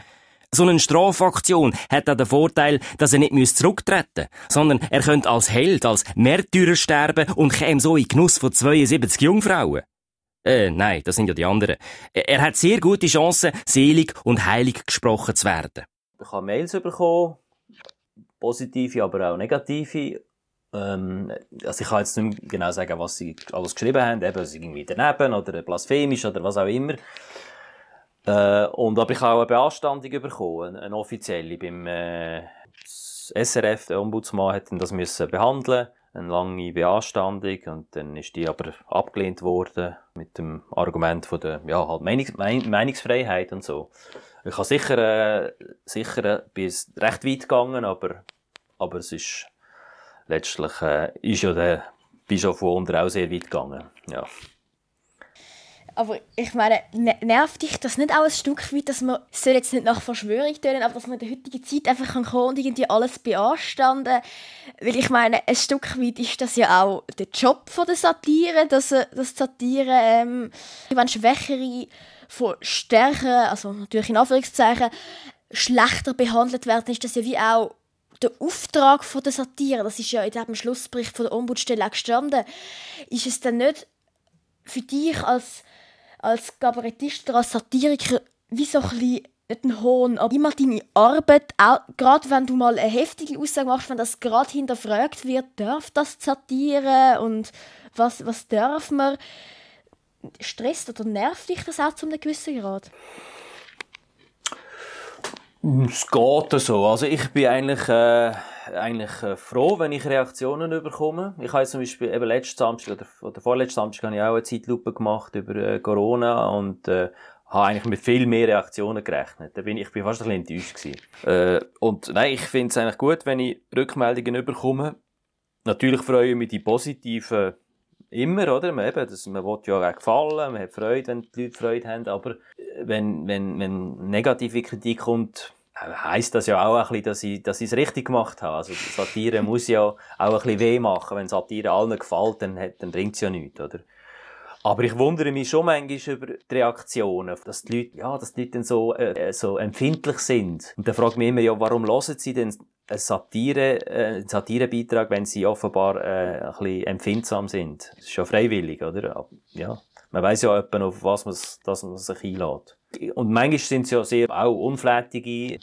So eine Strafaktion hat auch den Vorteil, dass er nicht zurücktreten muss, sondern er könnte als Held, als Märtyrer sterben und käme so in Genuss von 72 Jungfrauen. Äh, nein, das sind ja die anderen. Er hat sehr gute Chancen, selig und heilig gesprochen zu werden. Ich habe Mails bekommen, positive, aber auch negative. Ähm, also ich kann jetzt nicht genau sagen, was sie alles geschrieben haben, eben, sie irgendwie daneben oder blasphemisch oder was auch immer. Äh, und, aber ich habe auch eine Beanstandung bekommen, eine offizielle, beim äh, SRF, der Ombudsmann hat das müssen behandeln eine lange Beanstandung und dann ist die aber abgelehnt worden mit dem Argument von der ja, halt Meinungs Meinungsfreiheit und so. Ich habe sicher, äh, sicher äh, bis recht weit gegangen, aber, aber es ist letztlich äh, ist ja der Bischof Wunder auch sehr weit gegangen. Ja. Aber ich meine, nervt dich das nicht auch ein Stück weit, dass man, es soll jetzt nicht nach Verschwörung tönen, aber dass man in der heutigen Zeit einfach kann und irgendwie alles beanstanden Weil ich meine, ein Stück weit ist das ja auch der Job von der Satire, dass, dass Satire, ähm, wenn Schwächere von Stärken, also natürlich in Anführungszeichen, schlechter behandelt werden, ist das ja wie auch der Auftrag von der Satire, das ist ja in diesem Schlussbericht von der Ombudsstelle auch gestanden, ist es dann nicht für dich als, als Kabarettist oder als Satiriker wie so ein bisschen nicht ein Hohn, aber immer deine Arbeit, auch gerade wenn du mal eine heftige Aussage machst, wenn das gerade hinterfragt wird, darf das Satire und was, was darf man, stresst oder nervt dich das auch zu einem gewissen Grad? Es geht so. Also ich bin eigentlich, äh, eigentlich äh, froh, wenn ich Reaktionen bekomme. Ich habe zum Beispiel eben letzten Samstag oder, oder vorletzten Samstag habe ich auch eine Zeitlupe gemacht über äh, Corona und äh, habe eigentlich mit viel mehr Reaktionen gerechnet. Da bin ich, ich bin fast ein bisschen enttäuscht gewesen. Äh, und nein, ich finde es eigentlich gut, wenn ich Rückmeldungen bekomme. Natürlich freue ich mich die positiven immer, oder? Man, eben, das, man will ja auch gefallen, man hat Freude, wenn die Leute Freude haben, aber wenn, wenn, wenn negative Kritik kommt, heisst das ja auch ein bisschen, dass ich, dass ich es richtig gemacht habe. Also Satire muss ja auch ein bisschen weh machen. Wenn Satire allen gefällt, dann, dann bringt es ja nichts, oder? Aber ich wundere mich schon manchmal über die Reaktionen, dass die Leute, ja, dass die Leute dann so, äh, so empfindlich sind. Und dann frage ich mich immer, ja, warum hören sie denn einen Satire, äh, Satirebeitrag, wenn sie offenbar äh, ein bisschen empfindsam sind? Das ist ja freiwillig, oder? Ja. Man weiß ja etwa, auf was man, dass man sich einlädt. Und manchmal sind es ja sehr auch unflätige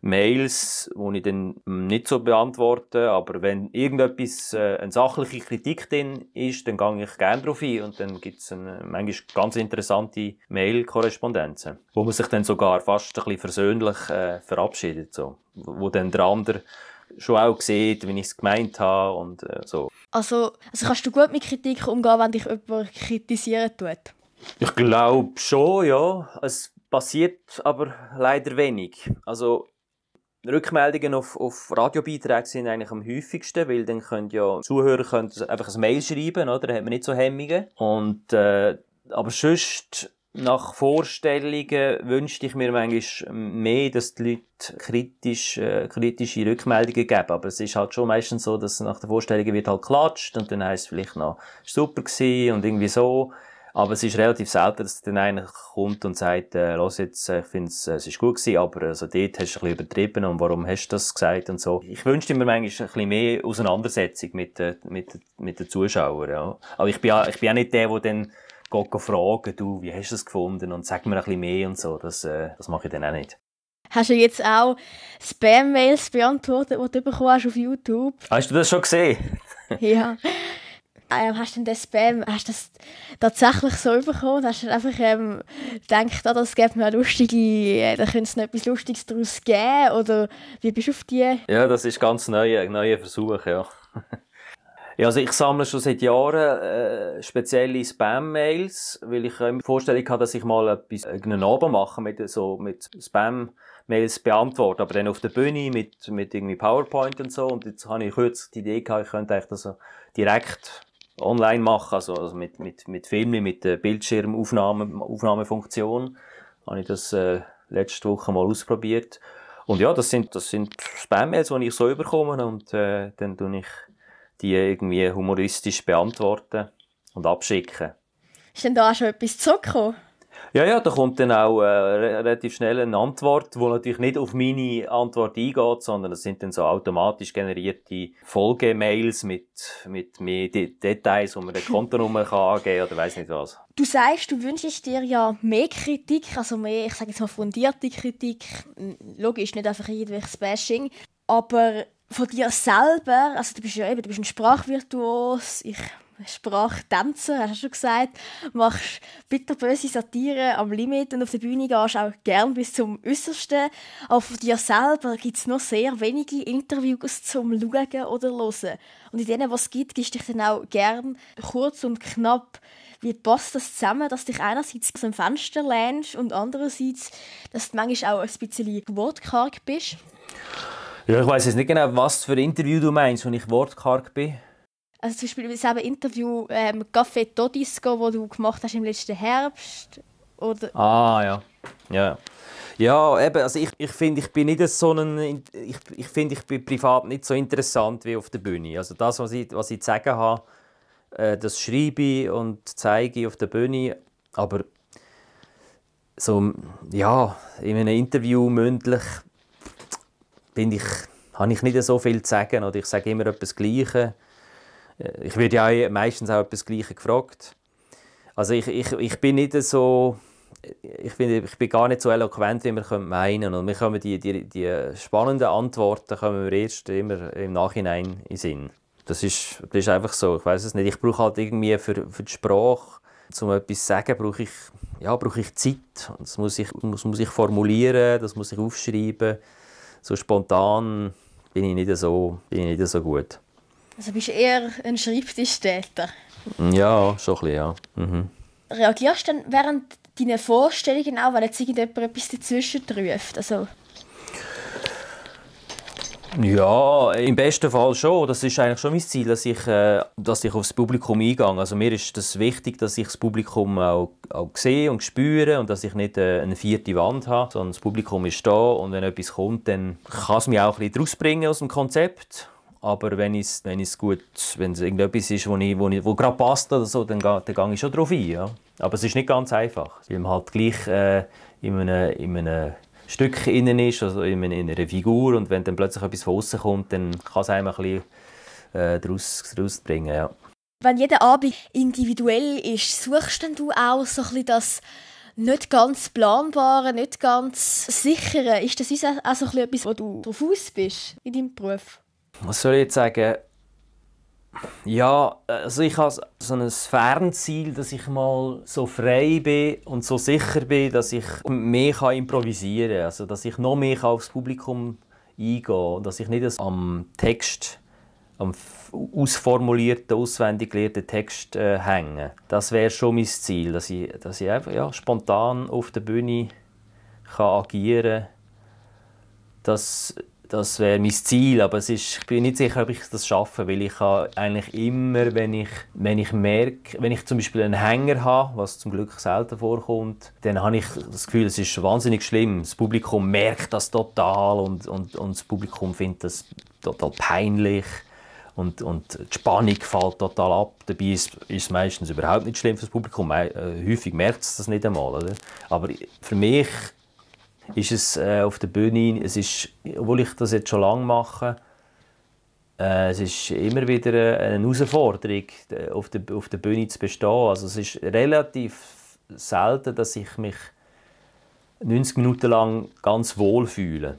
Mails, die ich dann nicht so beantworte, aber wenn irgendetwas, äh, eine sachliche Kritik drin ist, dann gehe ich gerne darauf ein und dann gibt es manchmal ganz interessante Mail-Korrespondenzen, wo man sich dann sogar fast ein bisschen versöhnlich äh, verabschiedet, so. wo dann der andere schon auch sieht, wie ich es gemeint habe und äh, so. Also, also kannst du gut mit Kritik umgehen, wenn dich jemand kritisieren tut? Ich glaube schon, ja. Es passiert aber leider wenig. Also Rückmeldungen auf, auf Radiobeiträge sind eigentlich am häufigsten, weil dann können ja Zuhörer können einfach ein Mail schreiben, oder? Da hat man nicht so Hemmungen. Und, äh, aber sonst, nach Vorstellungen wünschte ich mir manchmal mehr, dass die Leute kritisch, äh, kritische Rückmeldungen geben. Aber es ist halt schon meistens so, dass nach der Vorstellung wird halt klatscht und dann heisst es vielleicht noch, super gewesen und irgendwie so. Aber es ist relativ selten, dass dann einer kommt und sagt, äh, los jetzt, äh, ich finde es, es ist gut gewesen, aber also dort hast du ein bisschen übertrieben und warum hast du das gesagt und so. Ich wünschte mir manchmal ein bisschen mehr Auseinandersetzung mit, äh, mit, mit den Zuschauern, ja. Aber ich bin ja, ich bin auch nicht der, der dann geht fragen, du, wie hast du es gefunden und sag mir ein bisschen mehr und so. Das, äh, das mache ich dann auch nicht. Hast du jetzt auch Spam-Mails beantwortet, die du bekommen hast auf YouTube? Hast du das schon gesehen? ja. Ähm, hast du den Spam, hast du das tatsächlich so bekommen? Hast du einfach ähm, gedacht, ah, das gibt mir lustige, äh, da könnte es noch etwas Lustiges daraus geben? Oder wie bist du auf die? Ja, das ist ganz neuer neue Versuch, ja. Ja, also ich sammle schon seit Jahren äh, spezielle Spam-Mails, weil ich äh, die Vorstellung habe, dass ich mal etwas, irgendeinen Abend mache mit, so, mit Spam-Mails beantworten, aber dann auf der Bühne mit, mit irgendwie PowerPoint und so. Und jetzt habe ich kurz die Idee gehabt, ich könnte eigentlich das so direkt online machen, also, also mit, mit, mit Filmen, mit der Bildschirmaufnahme, Aufnahmefunktion. Habe ich das äh, letzte Woche mal ausprobiert. Und ja, das sind, das sind Spam-Mails, die ich so überkomme und äh, dann tue ich die irgendwie humoristisch beantworten und abschicken. Ist denn da schon etwas zurückgekommen? Ja, ja, da kommt dann auch äh, relativ schnell eine Antwort, die natürlich nicht auf meine Antwort eingeht, sondern es sind dann so automatisch generierte Folgemails mit, mit mehr De Details, wo man eine Kontonummer kann angeben oder weiß nicht was. Du sagst, du wünschst dir ja mehr Kritik, also mehr, ich sage jetzt mal fundierte Kritik. Logisch, nicht einfach irgendwelches Bashing. Aber von dir selber, also du bist ja eben, du bist ein Sprachvirtuos, ich Sprachtänzer, hast du schon gesagt, machst bitterböse Satire am Limit und auf der Bühne gehst auch gern bis zum Äußersten. Aber von dir selber gibt es noch sehr wenige Interviews zum Schauen oder Hören. Und in denen, was es gibt, gibst du dich dann auch gern kurz und knapp. Wie passt das zusammen, dass du dich einerseits aus dem Fenster lehnst und andererseits, dass du manchmal auch ein bisschen wortkarg bist? Ja, ich weiß jetzt nicht genau, was für ein Interview du meinst, wenn ich wortkarg bin. Also zum Beispiel das Interview ähm, Café Todisco, das du gemacht hast im letzten Herbst. Oder? Ah, ja. Ja, ja eben, also ich, ich finde, ich bin nicht so ein... Ich, ich finde, ich bin privat nicht so interessant wie auf der Bühne. Also das, was ich, was ich zu sagen habe, äh, das schreibe ich und zeige ich auf der Bühne. Aber so, ja, in einem Interview mündlich finde ich, habe ich nicht so viel zu sagen oder ich sage immer etwas Gleiches. Ich werde ja meistens auch etwas Gleiches gefragt. Also ich, ich, ich bin nicht so, ich bin, ich bin gar nicht so eloquent, wie man meinen Und wir kommen die, die, die spannenden Antworten kommen wir erst immer im Nachhinein in den Sinn. Das ist, das ist einfach so, ich weiß es nicht. Ich brauche halt irgendwie für, für die Sprache, um etwas zu sagen, brauche ich, ja, brauche ich Zeit. Das muss ich, das muss ich formulieren, das muss ich aufschreiben so spontan bin ich nicht so, bin ich nicht so gut. Also bist du eher ein Schreibtischtäter? Ja, schon ein bisschen, ja. Mhm. Reagierst du dann während deiner Vorstellungen auch, wenn jetzt irgendjemand etwas dazwischen ruft? Also ja, im besten Fall schon. Das ist eigentlich schon mein Ziel, dass ich, äh, dass ich aufs Publikum eingehe. Also mir ist das wichtig, dass ich das Publikum auch, auch sehe und spüre und dass ich nicht äh, eine vierte Wand habe, sondern das Publikum ist da und wenn etwas kommt, dann kann es mich auch ein bisschen rausbringen aus dem Konzept. Aber wenn es, wenn gut, wenn es irgendetwas ist, wo, ich, wo, ich, wo gerade passt oder so, dann, dann gehe ich schon darauf ein. Ja. Aber es ist nicht ganz einfach, weil man halt gleich äh, in einem, in einem Stück innen ist, also in einer Figur. Und wenn dann plötzlich etwas von außen kommt, dann kann es einem ein bisschen äh, daraus, daraus bringen. Ja. Wenn jeder Abend individuell ist, suchst du auch so ein bisschen das nicht ganz planbare, nicht ganz sichere? Ist das auch so ein etwas, wo du drauf aus bist in deinem Beruf? Was soll ich jetzt sagen? Ja, also ich habe so ein Fernziel, dass ich mal so frei bin und so sicher bin, dass ich mehr improvisieren kann. Also, dass ich noch mehr aufs Publikum eingehen kann. Dass ich nicht am Text, am ausformulierten, auswendig gelernten Text äh, hänge. Das wäre schon mein Ziel, dass ich, dass ich einfach ja, spontan auf der Bühne kann agieren kann. Das wäre mein Ziel, aber es ist, ich bin nicht sicher, ob ich das schaffe, weil ich eigentlich immer, wenn ich, wenn ich merke, wenn ich zum Beispiel einen Hänger habe, was zum Glück selten vorkommt, dann habe ich das Gefühl, es ist wahnsinnig schlimm. Das Publikum merkt das total und, und, und das Publikum findet das total peinlich und, und die Spannung fällt total ab. Dabei ist, ist es meistens überhaupt nicht schlimm für das Publikum. Äh, häufig merkt es das nicht einmal. Oder? Aber für mich ist es äh, auf der Bühne, es ist, obwohl ich das jetzt schon lange mache, äh, es ist immer wieder eine Herausforderung, auf der, auf der Bühne zu bestehen. Also es ist relativ selten, dass ich mich 90 Minuten lang ganz wohl fühle.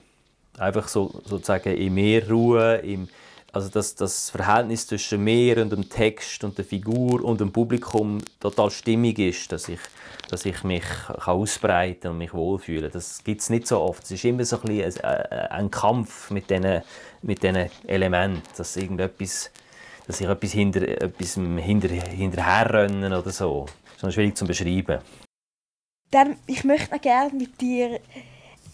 Einfach so, sozusagen in mehr Ruhe, im, also dass das Verhältnis zwischen mir und dem Text und der Figur und dem Publikum total stimmig ist, dass ich, dass ich mich kann ausbreiten und mich wohlfühlen. Das gibt es nicht so oft. Es ist immer so ein, bisschen ein, Kampf mit diesen mit Elementen, dass irgendetwas, dass ich etwas, hinter, etwas hinter, hinterherrennen oder so. Das ist schwierig zu beschreiben. Dann, ich möchte noch gerne mit dir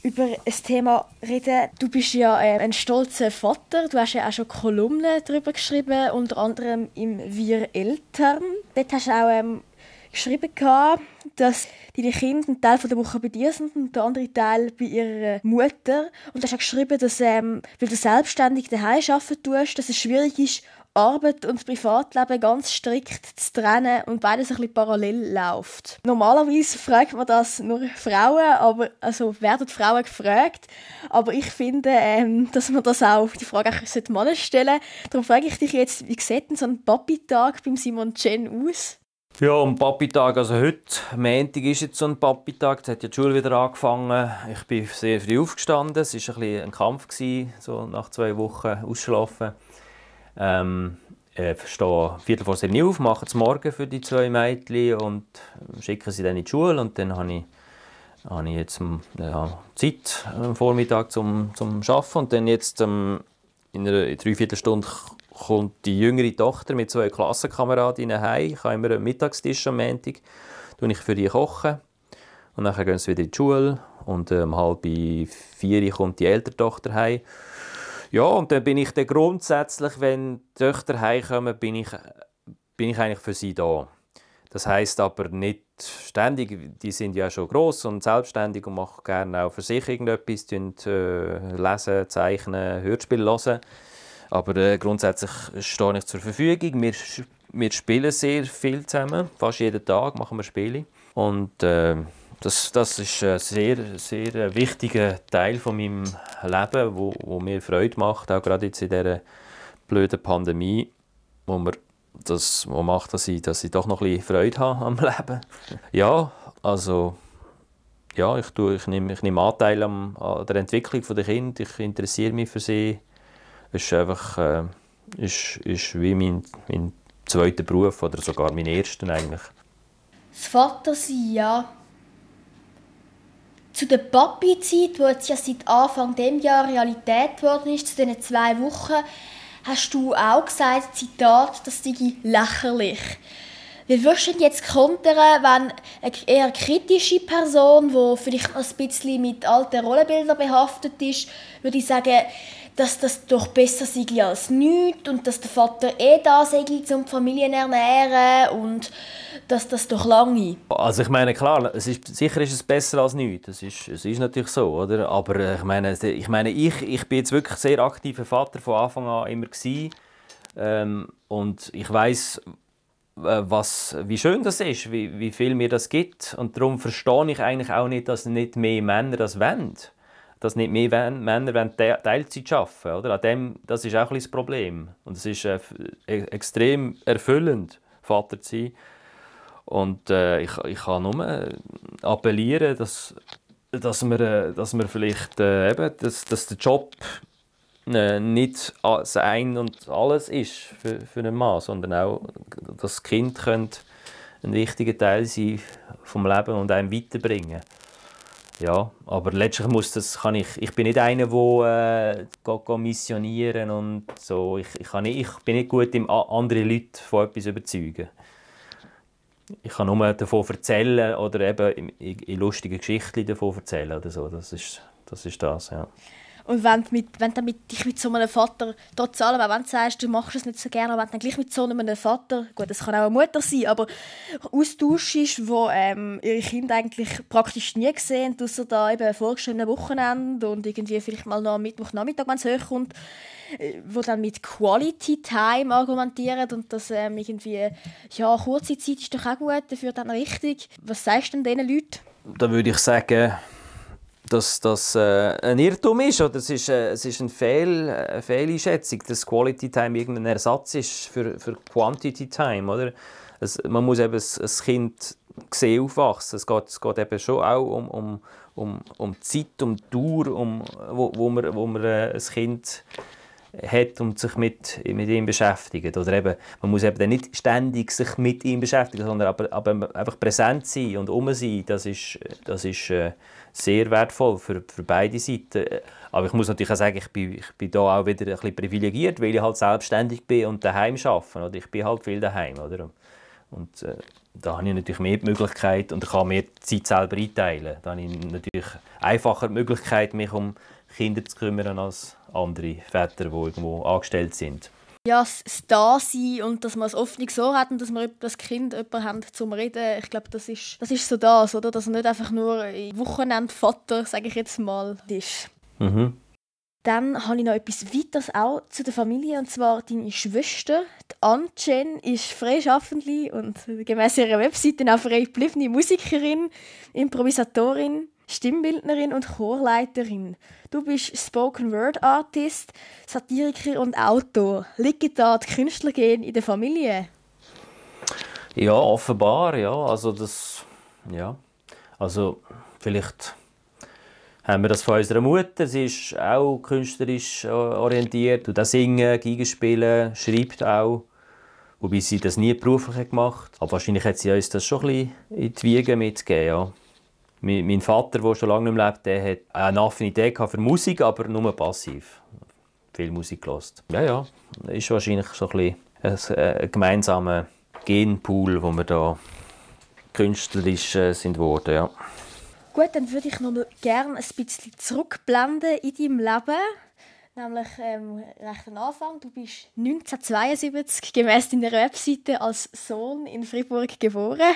über ein Thema reden. Du bist ja äh, ein stolzer Vater. Du hast ja auch schon Kolumnen darüber geschrieben, unter anderem im Wir Eltern. Dort hast du auch ähm, geschrieben, dass deine Kinder einen Teil der Woche bei dir sind und der andere Teil bei ihrer Mutter. Und du hast auch geschrieben, dass, ähm, weil du selbstständig daheim arbeiten tust, dass es schwierig ist, Arbeit und Privatleben ganz strikt zu trennen und beides ein bisschen parallel läuft. Normalerweise fragt man das nur Frauen, aber also werden Frauen gefragt, aber ich finde, ähm, dass man das auch die Frage auch Männer stellen. Darum frage ich dich jetzt, wie sieht denn so ein Papi-Tag beim Simon Chen aus? Ja, am Papi-Tag, also heute, Montag ist jetzt so ein Papi-Tag, jetzt hat ja die Schule wieder angefangen. Ich bin sehr früh aufgestanden, es war ein, bisschen ein Kampf, gewesen, so nach zwei Wochen ausschlafen. Ähm, ich stehe Viertel vor sieben auf, mache es morgen für die zwei Mädchen und schicke sie dann in die Schule und dann habe ich, habe ich jetzt ja, Zeit am Vormittag zum, zum Arbeiten und dann jetzt ähm, in einer Dreiviertelstunde kommt die jüngere Tochter mit zwei Klassenkameradinnen heim. Ich habe immer einen Mittagstisch am Montag, koche ich für die kochen und dann gehen sie wieder in die Schule und um ähm, halb vier kommt die ältere Tochter heim. Ja, und dann bin ich dann grundsätzlich, wenn die Töchter heimkommen, bin ich, bin ich eigentlich für sie da. Das heißt aber nicht ständig, die sind ja schon groß und selbstständig und machen gerne auch für sich irgendetwas, äh, lesen, zeichnen, Hörspiel hören. Aber äh, grundsätzlich stehe ich zur Verfügung. Wir, wir spielen sehr viel zusammen, fast jeden Tag machen wir Spiele. Und äh, das, das ist ein sehr, sehr wichtiger Teil von meinem Leben, wo, wo mir Freude macht, auch gerade jetzt in dieser blöden Pandemie, wo mir das wo macht, dass ich, dass ich doch noch ein bisschen Freude habe am Leben. Ja, also ja, ich, tue, ich, nehme, ich nehme Anteil an der Entwicklung der Kinder, ich interessiere mich für sie. Es ist einfach äh, ist, ist wie mein, mein zweiter Beruf oder sogar mein erster eigentlich. Das Vatersein, ja, zu der Papi-Zeit, die jetzt ja seit Anfang des Jahr Realität geworden ist, zu diesen zwei Wochen, hast du auch gesagt, Zitat, das sei lächerlich. Wie würdest du jetzt kontern, wenn eine eher kritische Person, die vielleicht ein bisschen mit alten Rollenbildern behaftet ist, würde ich sagen, dass das doch besser sei als nichts und dass der Vater eh da sei, um die Familie zu ernähren und dass das doch lange. Also ich meine, klar, es ist, sicher ist es besser als nichts. Das ist, es ist natürlich so, oder? Aber äh, ich meine, ich, meine ich, ich bin jetzt wirklich sehr aktiver Vater von Anfang an immer gewesen. Ähm, und ich weiß was, wie schön das ist, wie, wie viel mir das gibt. Und darum verstehe ich eigentlich auch nicht, dass nicht mehr Männer das wollen dass nicht mehr Männer Teilzeit arbeiten wollen. Oder? dem, das ist auch ein das Problem. Und es ist äh, e-, extrem erfüllend, Vater zu sein. Und äh, ich, ich kann nur appellieren, dass, dass, wir, äh, dass wir vielleicht äh, eben, dass, dass der Job äh, nicht das Ein und Alles ist für, für einen Mann, sondern auch, dass das Kind könnte ein wichtiger Teil sein vom Leben und einem weiterbringen. Ja, aber letztlich muss das, kann ich, ich bin nicht einer, der äh, missionieren und so. Ich, ich, kann nicht, ich bin nicht gut im andere Leute von etwas überzeugen. Ich kann nur davon erzählen oder eben in, in lustigen Geschichten davon erzählen oder so. Das ist das, ist das ja. Und wenn mit, wenn du mit, dich mit so einem Vater, trotz allem, auch wenn du sagst, du machst es nicht so gerne, aber wenn du dann gleich mit so einem Vater, gut, das kann auch eine Mutter sein, aber austauschst, wo ähm, ihre Kinder eigentlich praktisch nie sehen, außer da eben vorgestellten Wochenende und irgendwie vielleicht mal noch am Mittwochnachmittag, wenn es hochkommt, äh, wo dann mit Quality Time argumentieren und das ähm, irgendwie, ja, kurze Zeit ist doch auch gut, dafür dann richtig. Was sagst du denn diesen Leuten? Da würde ich sagen, dass das äh, ein Irrtum ist oder es ist, äh, es ist eine, Fehl, eine Fehleinschätzung, dass Quality Time irgendein Ersatz ist für, für Quantity Time. Oder? Es, man muss eben das Kind sehen aufwachsen. Es geht, es geht eben schon auch um, um, um, um Zeit, um Dauer, um, wo, wo man, wo man äh, ein Kind hat und sich mit, mit ihm beschäftigt. Oder eben, man muss eben nicht ständig sich mit ihm beschäftigen, sondern aber, aber einfach präsent sein und um sein, das ist, das ist äh, sehr wertvoll für, für beide Seiten. Aber ich muss natürlich auch sagen, ich bin, ich bin da auch wieder ein bisschen privilegiert, weil ich halt selbstständig bin und daheim arbeite. Oder ich bin halt viel daheim. Oder? Und äh, da habe ich natürlich mehr die Möglichkeit und kann mehr Zeit selber einteilen. Da habe ich natürlich einfacher die Möglichkeit, mich um Kinder zu kümmern als andere Väter, die irgendwo angestellt sind. Ja, das Dasein und dass man es oft nicht so hat und dass man das Kind jemanden haben zum Reden, ich glaube, das ist, das ist so das, oder? Dass er nicht einfach nur Wochenendvater, sage ich jetzt mal, ist. Mhm. Dann habe ich noch etwas weiteres auch zu der Familie, und zwar deine Schwester, die Anchen, ist freischaffende und gemäß ihrer Webseite auch frei gebliebene Musikerin, Improvisatorin, Stimmbildnerin und Chorleiterin. Du bist Spoken Word Artist, Satiriker und Autor. Liegt da die Künstlergehen in der Familie? Ja, offenbar, ja. Also das, ja. Also vielleicht haben wir das von unserer Mutter. Sie ist auch künstlerisch orientiert, tut auch singen, Geige spielen, schreibt auch. Wobei sie das nie beruflich gemacht hat. Aber wahrscheinlich hat sie uns das schon ein bisschen in die Wiege mitgegeben, ja. Mein Vater, der schon lange nicht mehr lebt, der hat eine Affinität für Musik, aber nur passiv. Viel Musik gehört. Ja, ja, das ist wahrscheinlich so ein, bisschen ein gemeinsamer Genpool, wo wir da künstlerisch äh, sind worden, ja. Gut, dann würde ich noch mal gerne ein bisschen zurückblenden in deinem Leben. Nämlich ähm, recht am Anfang. Du bist 1972 gemäß deiner Webseite als Sohn in Fribourg geboren.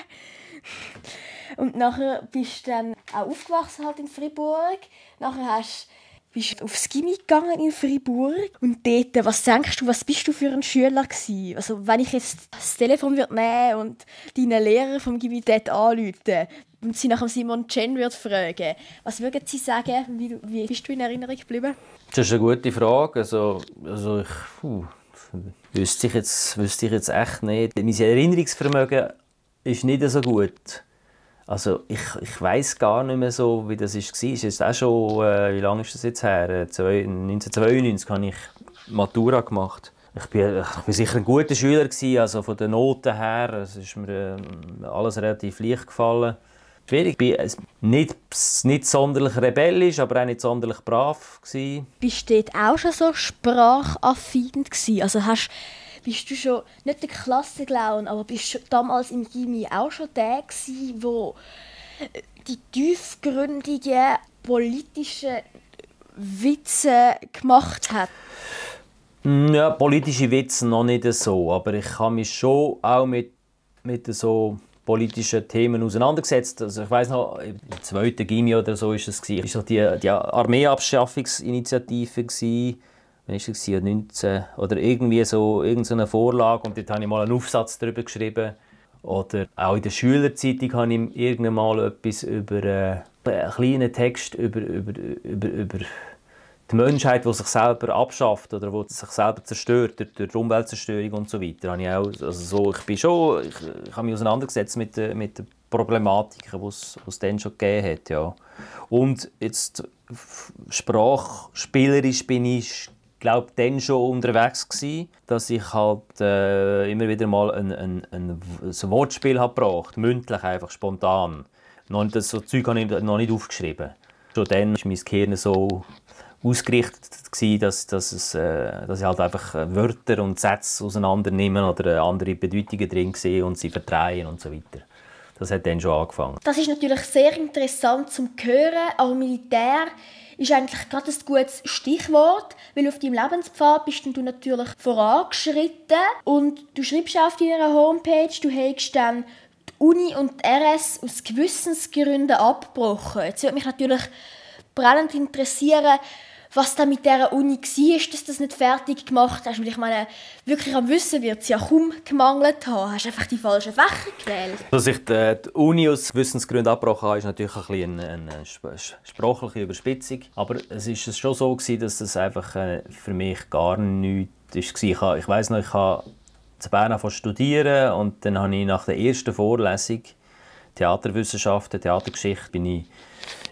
Und nachher bist du dann auch aufgewachsen halt in Fribourg. Nachher hast bist du aufs Gimmi gegangen in Fribourg und dort, was denkst du, was bist du für ein Schüler gewesen? Also wenn ich jetzt das Telefon würde nehmen und deinen Lehrer vom Gimmi dort anrufen und sie nach Simon Chen würde fragen, was würden sie sagen? Wie, wie bist du in Erinnerung geblieben? Das ist eine gute Frage. Also, also ich, puh, wüsste ich jetzt, wüsste ich jetzt echt nicht. Mein Erinnerungsvermögen ist nicht so gut. Also ich, ich weiß gar nicht mehr so, wie das war. Ist jetzt auch schon, äh, wie lange ist das jetzt her? 1992 habe ich Matura gemacht. Ich bin sicher ein guter Schüler gewesen, also von den Noten her. Es ist mir äh, alles relativ leicht gefallen. Schwierig. Ich bin nicht, nicht sonderlich rebellisch, aber auch nicht sonderlich brav gewesen. Bist du auch schon so sprachaffin gewesen? Also hast bist du schon nicht der Klassenclown, aber bist du damals im Gimmi auch schon der gewesen, wo äh, die tiefgründigen politischen Witze gemacht hat? Mm, ja, politische Witze noch nicht so, aber ich habe mich schon auch mit, mit so politischen Themen auseinandergesetzt. Also ich weiß noch, im zweiten Gimmi oder so ist es gewesen. Die, die Armeeabschaffungsinitiative gewesen wann war das, 19 oder irgendwie so irgendeine Vorlage und dort habe ich mal einen Aufsatz darüber geschrieben. Oder auch in der Schülerzeitung habe ich irgendwann mal etwas über äh, einen kleinen Text über, über, über, über die Menschheit, die sich selber abschafft oder die sich selber zerstört durch, durch die Umweltzerstörung und so weiter. Habe ich, auch, also so, ich, bin schon, ich, ich habe mich auseinandergesetzt mit, mit den Problematiken, die es, die es dann schon gegeben hat. Ja. Und jetzt sprachspielerisch bin ich glaube dann schon unterwegs gewesen, dass ich halt äh, immer wieder mal ein, ein, ein, ein Wortspiel habe gebracht, mündlich einfach spontan. Noch, das so Zeug habe ich noch nicht aufgeschrieben. Schon dann war mein Gehirn so ausgerichtet gewesen, dass, dass, es, äh, dass ich halt einfach Wörter und Sätze auseinandernehmen oder andere Bedeutungen drin sehe und sie verdrehen und so weiter. Das hat dann schon angefangen. Das ist natürlich sehr interessant zum Hören, auch Militär ist eigentlich gerade ein gutes Stichwort, weil auf deinem Lebenspfad bist du natürlich vorangeschritten und du schreibst auf deiner Homepage, du hättest dann die Uni und die RS aus Gewissensgründen abgebrochen. Jetzt würde mich natürlich brennend interessieren, was da mit dieser Uni war, dass du das nicht fertig gemacht hast. Weil ich meine, wirklich am Wissen wird es ja kaum gemangelt haben. Hast einfach die falschen Fächer gewählt? Dass ich die, Uni aus Wissensgründen abgebrochen habe, ist natürlich ein bisschen eine, eine sprachliche Überspitzung. Aber es war schon so, gewesen, dass es einfach äh, für mich gar nichts war. Ich, weiss noch, ich habe zu Bern studieren und dann habe ich nach der ersten Vorlesung Theaterwissenschaften, Theatergeschichte, bin ich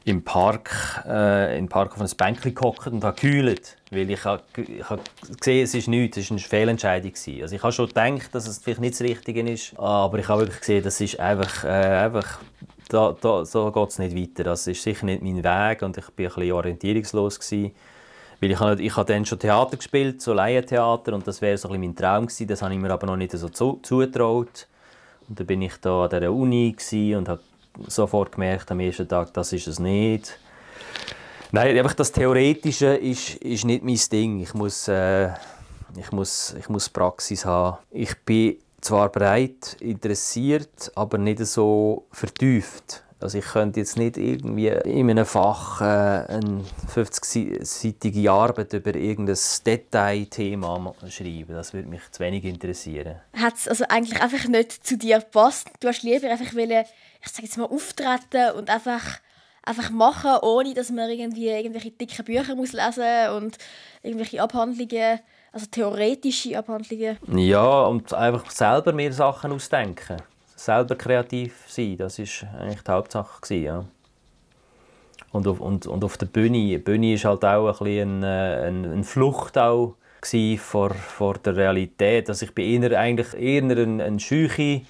im Park, äh, im Park auf einem Bänkchen gehockt und habe gekühlt, weil ich habe, ich habe gesehen, es ist nichts, es ist eine Fehlentscheidung. Also ich habe schon gedacht, dass es vielleicht nicht das Richtige ist, aber ich habe wirklich gesehen, das ist einfach, äh, einfach da, da, so geht es nicht weiter. Das ist sicher nicht mein Weg und ich war ein bisschen orientierungslos gewesen. Weil ich habe, ich habe dann schon Theater gespielt, so Laientheater, und das wäre so ein mein Traum gewesen. Das habe ich mir aber noch nicht so zu, zugetraut. Und dann bin ich da an der Uni und habe sofort gemerkt am ersten Tag, das ist es nicht. Nein, einfach das Theoretische ist, ist nicht mein Ding. Ich muss, äh, ich, muss, ich muss Praxis haben. Ich bin zwar breit interessiert, aber nicht so vertieft. Also ich könnte jetzt nicht irgendwie in einem Fach äh, eine 50-seitige Arbeit über irgendein Detailthema schreiben. Das würde mich zu wenig interessieren. Hat es also eigentlich einfach nicht zu dir gepasst? Du hast lieber einfach wollen, ich sage jetzt mal, auftreten und einfach, einfach machen, ohne dass man irgendwie irgendwelche dicken Bücher muss lesen und irgendwelche Abhandlungen, also theoretische Abhandlungen. Ja, und einfach selber mir Sachen ausdenken selber kreativ sein, das ist eigentlich die Hauptsache gewesen, ja. Und auf, und, und auf der Bühne, die Bühne ist halt auch ein bisschen eine, eine, Flucht auch vor, vor der Realität. Also ich bin eher, eigentlich eher eine, eine scheuche,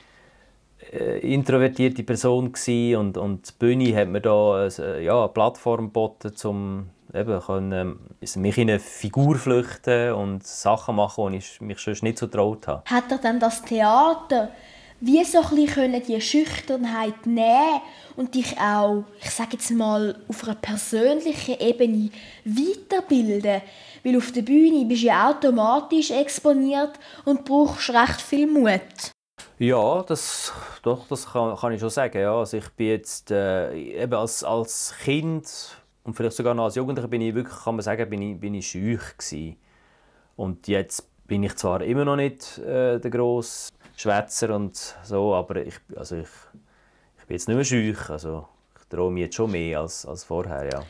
introvertierte Person und, und die Bühne hat mir da äh, ja, eine Plattform geboten, um eben können, äh, mich in eine Figur flüchten und Sachen machen, die ich mich sonst nicht so traut habe. Hat er dann das Theater wie so ein bisschen die Schüchternheit nehmen und dich auch, ich sage jetzt mal, auf einer persönlichen Ebene weiterbilden. Weil auf der Bühne bist du ja automatisch exponiert und brauchst recht viel Mut. Ja, das, doch, das kann, kann ich schon sagen. Ja. Also ich bin jetzt äh, eben als, als Kind und vielleicht sogar noch als Jugendlicher bin ich wirklich, kann man sagen, bin ich, bin ich schüch gewesen. Und jetzt bin ich zwar immer noch nicht äh, der grosse Schwätzer und so, aber ich, also ich, ich bin jetzt nicht mehr schüch, also ich traue mir jetzt schon mehr als, als vorher, ja.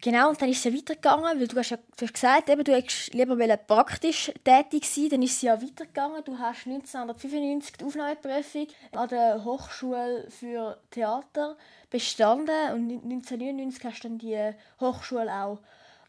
Genau, und dann ist es ja weitergegangen, weil du hast ja du hast gesagt, eben, du hättest lieber praktisch tätig sein dann ist es ja weitergegangen. Du hast 1995 die Aufnahmeprüfung an der Hochschule für Theater bestanden und 1999 hast du dann die Hochschule auch,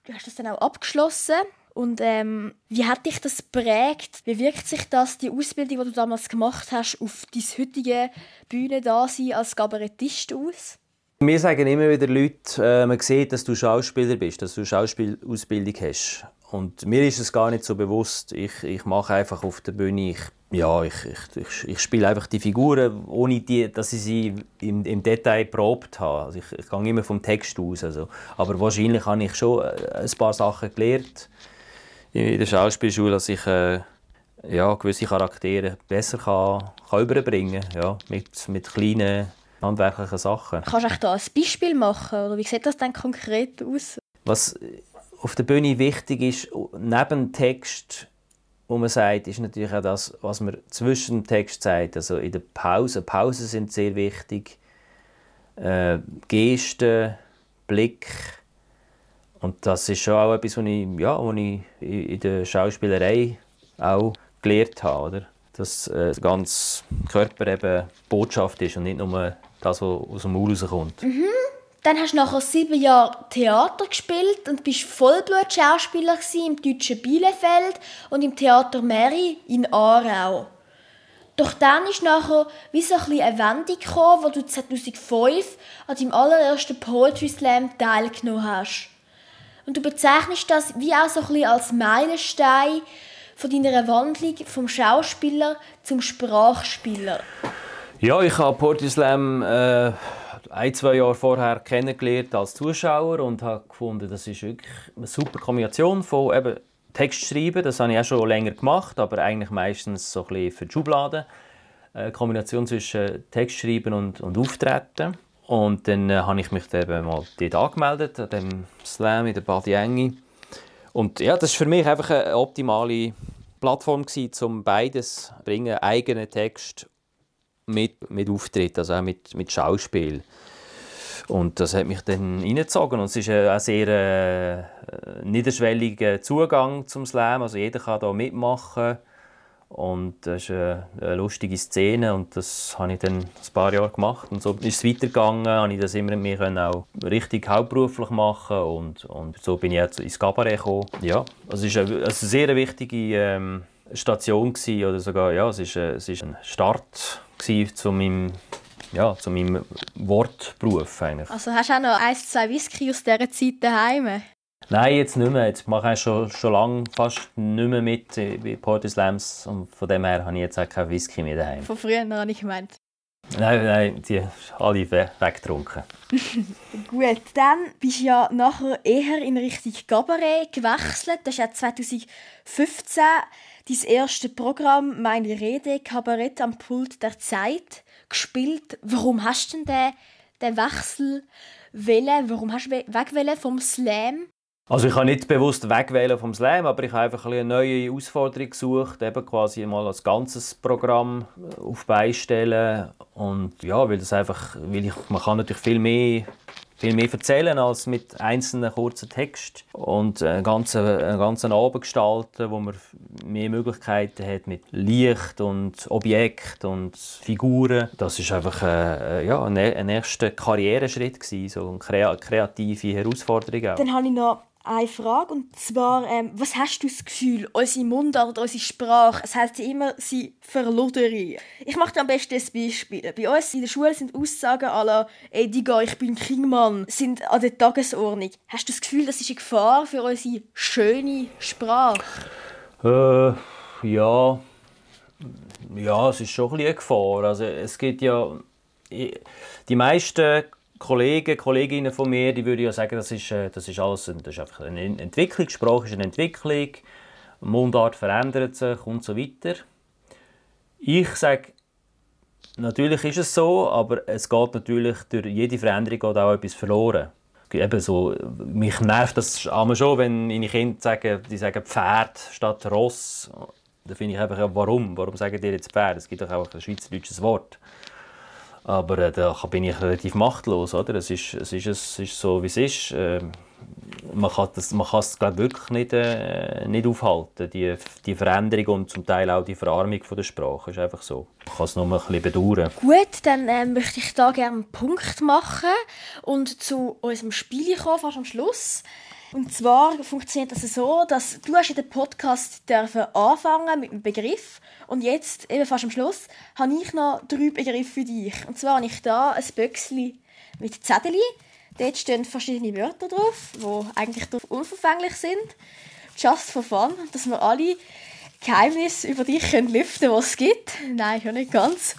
du hast das dann auch abgeschlossen. Und ähm, wie hat dich das prägt? Wie wirkt sich das, die Ausbildung, die du damals gemacht hast, auf dein heutige Bühne da sein als Kabarettist aus? Mir sagen immer wieder Leute, äh, man sieht, dass du Schauspieler bist, dass du Schauspielausbildung hast. Und mir ist es gar nicht so bewusst. Ich, ich mache einfach auf der Bühne, ich, ja, ich, ich, ich spiele einfach die Figuren, ohne die, dass ich sie im, im Detail probt habe. Also ich, ich gehe immer vom Text aus. Also. Aber wahrscheinlich habe ich schon äh, ein paar Sachen gelernt in der Schauspielschule, dass ich äh, ja, gewisse Charaktere besser kann, kann überbringen kann. Ja, mit, mit kleinen handwerklichen Sachen. Kannst du da ein Beispiel machen? Oder wie sieht das dann konkret aus? Was auf der Bühne wichtig ist, neben dem Text, wo man sagt, ist natürlich auch das, was man zwischen dem Text sagt. Also in der Pause. Pausen sind sehr wichtig. Äh, Gesten, Blick und das ist schon auch etwas, was ich, ja, was ich in der Schauspielerei auch gelernt habe. Oder? Dass äh, der ganze Körper eben Botschaft ist und nicht nur das, was aus dem Maul rauskommt. Mhm. Dann hast du nachher sieben Jahre Theater gespielt und bist Vollblut-Schauspieler im deutschen Bielefeld und im Theater Mary in Aarau. Doch dann ist nachher wie so ein eine Wendung gekommen, wo du 2005 an deinem allerersten Poetry Slam teilgenommen hast. Und du bezeichnest das wie auch so ein als Meilenstein von deiner Wandlung vom Schauspieler zum Sprachspieler. Ja, ich habe Poetry Slam äh, ein, zwei Jahre vorher kennengelernt als Zuschauer und habe gefunden, das ist wirklich eine super Kombination von eben Text schreiben, das habe ich auch schon länger gemacht, aber eigentlich meistens so ein bisschen für die Schublade. Eine Kombination zwischen Text schreiben und, und Auftreten. Und dann äh, habe ich mich eben mal dort angemeldet, an dem Slam in der Badi Engi. Und ja, das war für mich einfach eine optimale Plattform, gewesen, um beides zu bringen, eigenen Text mit, mit Auftritt, also auch mit, mit Schauspiel. Und das hat mich dann reingezogen. Und es ist ein sehr äh, niederschwelliger Zugang zum Slam. Also jeder kann da mitmachen. Und das ist eine, eine lustige Szene und das habe ich dann ein paar Jahre gemacht. Und so ist es weitergegangen, habe ich das immer mehr auch richtig hauptberuflich machen und, und so bin ich jetzt ins Cabaret gekommen. Ja, also es war eine, eine sehr wichtige ähm, Station gewesen, oder sogar, ja, es ist, es ist ein Start zu meinem ja, zu meinem Wortberuf eigentlich. Also hast du auch noch ein, zwei Whisky aus dieser Zeit daheim? Nein, jetzt nicht mehr. Jetzt mache ich schon, schon lange fast nicht mehr mit bei Party Slams und von dem her habe ich jetzt auch keinen Whisky mehr daheim. Von früher habe ich gemeint. Nein, nein, die alle weggetrunken. Gut, dann bist du ja nachher eher in Richtung Cabaret gewechselt. Das ist ja 2015 dein erstes Programm «Meine Rede» Kabarett am Pult der Zeit gespielt. Warum hast du denn den, den Wechsel wählen? Warum hast du wegwählen vom Slam? Also ich habe nicht bewusst wegwählen vom Slam, aber ich habe einfach eine neue Herausforderung gesucht, eben quasi mal als ganzes Programm auf beistellen und ja, weil das einfach, weil ich, man kann natürlich viel mehr viel mehr erzählen als mit einzelnen kurzen Texten und einen ganzen, einen ganzen Abend gestalten, wo man mehr Möglichkeiten hat mit Licht und Objekt und Figuren. Das ist einfach äh, ja, ein, ein erster Karriereschritt gewesen, so eine kreative Herausforderung auch. Dann habe ich noch eine Frage und zwar, ähm, was hast du das Gefühl, unsere Mundart, unsere Sprache, es heißt ja immer, sie verlodere. Ich mache dir am besten ein Beispiel. Bei uns in der Schule sind Aussagen aller «Ey Digga, ich bin Kingmann» sind an der Tagesordnung. Hast du das Gefühl, das ist eine Gefahr für unsere schöne Sprache? Äh, ja. Ja, es ist schon ein eine Gefahr. Also es gibt ja... Die meisten Kollegen, Kolleginnen von mir, die würden ja sagen, das ist, äh, das ist alles das ist einfach eine Entwicklung, Sprache ist eine Entwicklung, Mundart verändert sich und so weiter. Ich sage, natürlich ist es so, aber es geht natürlich durch jede Veränderung geht auch etwas verloren. Eben so, mich nervt das einmal schon, wenn meine Kinder sagen, die sagen Pferd statt Ross. Da finde ich einfach, warum? Warum sagen die jetzt Pferd? Es gibt doch auch ein schweizerdeutsches Wort. Aber äh, da bin ich relativ machtlos. Oder? Es, ist, es, ist, es ist so, wie es ist. Äh, man kann, das, man kann es glaub, wirklich nicht, äh, nicht aufhalten, die, die Veränderung und zum Teil auch die Verarmung von der Sprache. ist einfach so. Man kann es nur ein bisschen bedauern. Gut, dann äh, möchte ich da gerne einen Punkt machen und zu unserem Spiel kommen, fast am Schluss. Und zwar funktioniert das so, dass du hast in den Podcast dürfen anfangen mit einem Begriff und jetzt, eben fast am Schluss, habe ich noch drei Begriffe für dich. Und zwar habe ich da ein Büchschen mit Zettel. Dort stehen verschiedene Wörter drauf, die eigentlich unverfänglich sind. Just for fun, dass wir alle Geheimnisse über dich können lüften was es gibt. Nein, schon nicht ganz.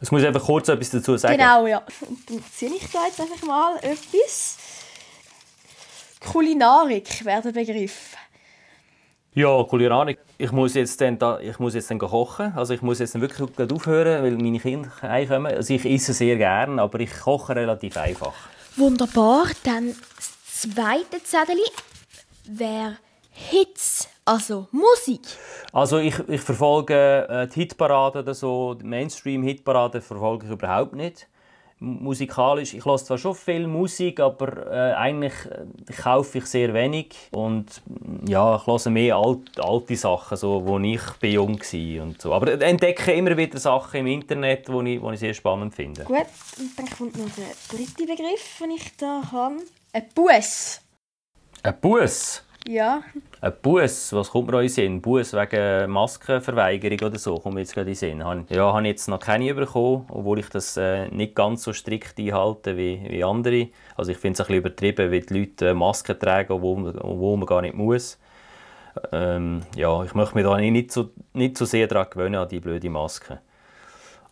Ich muss einfach kurz etwas dazu sagen. Genau, ja. Und dann ziehe ich da jetzt einfach mal etwas. Kulinarik wäre der Begriff. Ja, Kulinarik. Ich muss jetzt dann, da, ich muss jetzt dann kochen. Also ich muss jetzt dann wirklich aufhören, weil meine Kinder heimkommen. Also ich esse sehr gerne, aber ich koche relativ einfach. Wunderbar. Dann das zweite Zettel wäre Hits, also Musik. Also ich, ich verfolge äh, die Hitparade oder so, die Mainstream-Hitparade verfolge ich überhaupt nicht musikalisch, ich höre zwar schon viel Musik, aber äh, eigentlich äh, kaufe ich sehr wenig und ja, ich höre mehr alt, alte Sachen, so, wo ich bin jung war und so. Aber entdecke immer wieder Sachen im Internet, die ich, ich sehr spannend finde. Gut, und dann kommt noch der dritte Begriff, den ich da habe. Ein Bus. Ein Bus? Ja. Ein Bus, was kommt mir in den Sinn? Bus wegen Maskenverweigerung oder so, kommt mir jetzt gerade in den Sinn. Ja, habe ich jetzt noch keine bekommen, obwohl ich das äh, nicht ganz so strikt einhalte wie, wie andere. Also ich finde es ein bisschen übertrieben, wie die Leute äh, Masken tragen, wo, wo man gar nicht muss. Ähm, ja, ich möchte mich da nicht so, nicht so sehr daran gewöhnen, an die blöde Maske.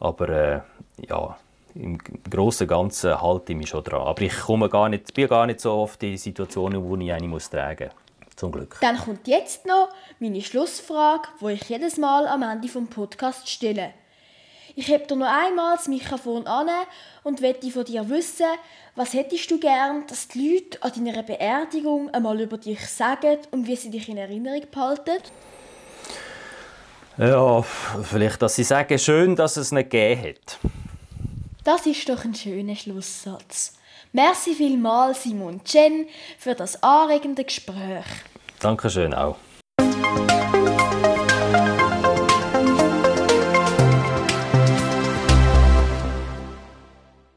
Aber äh, ja, im Großen und Ganzen halte ich mich schon dran. Aber ich komme gar nicht, bin gar nicht so oft in Situationen, wo ich eine muss tragen muss. Zum Glück. Dann kommt jetzt noch meine Schlussfrage, wo ich jedes Mal am Ende vom Podcast stelle. Ich heb dir noch einmal das Mikrofon an und möchte von dir wissen, was hättest du gern, dass die Leute an deiner Beerdigung einmal über dich sagen und wie sie dich in Erinnerung behalten? Ja, vielleicht, dass sie sagen, schön, dass es nicht gegeben hat. Das ist doch ein schöner Schlusssatz. Merci vielmals, Simon Chen, für das anregende Gespräch. Dankeschön auch.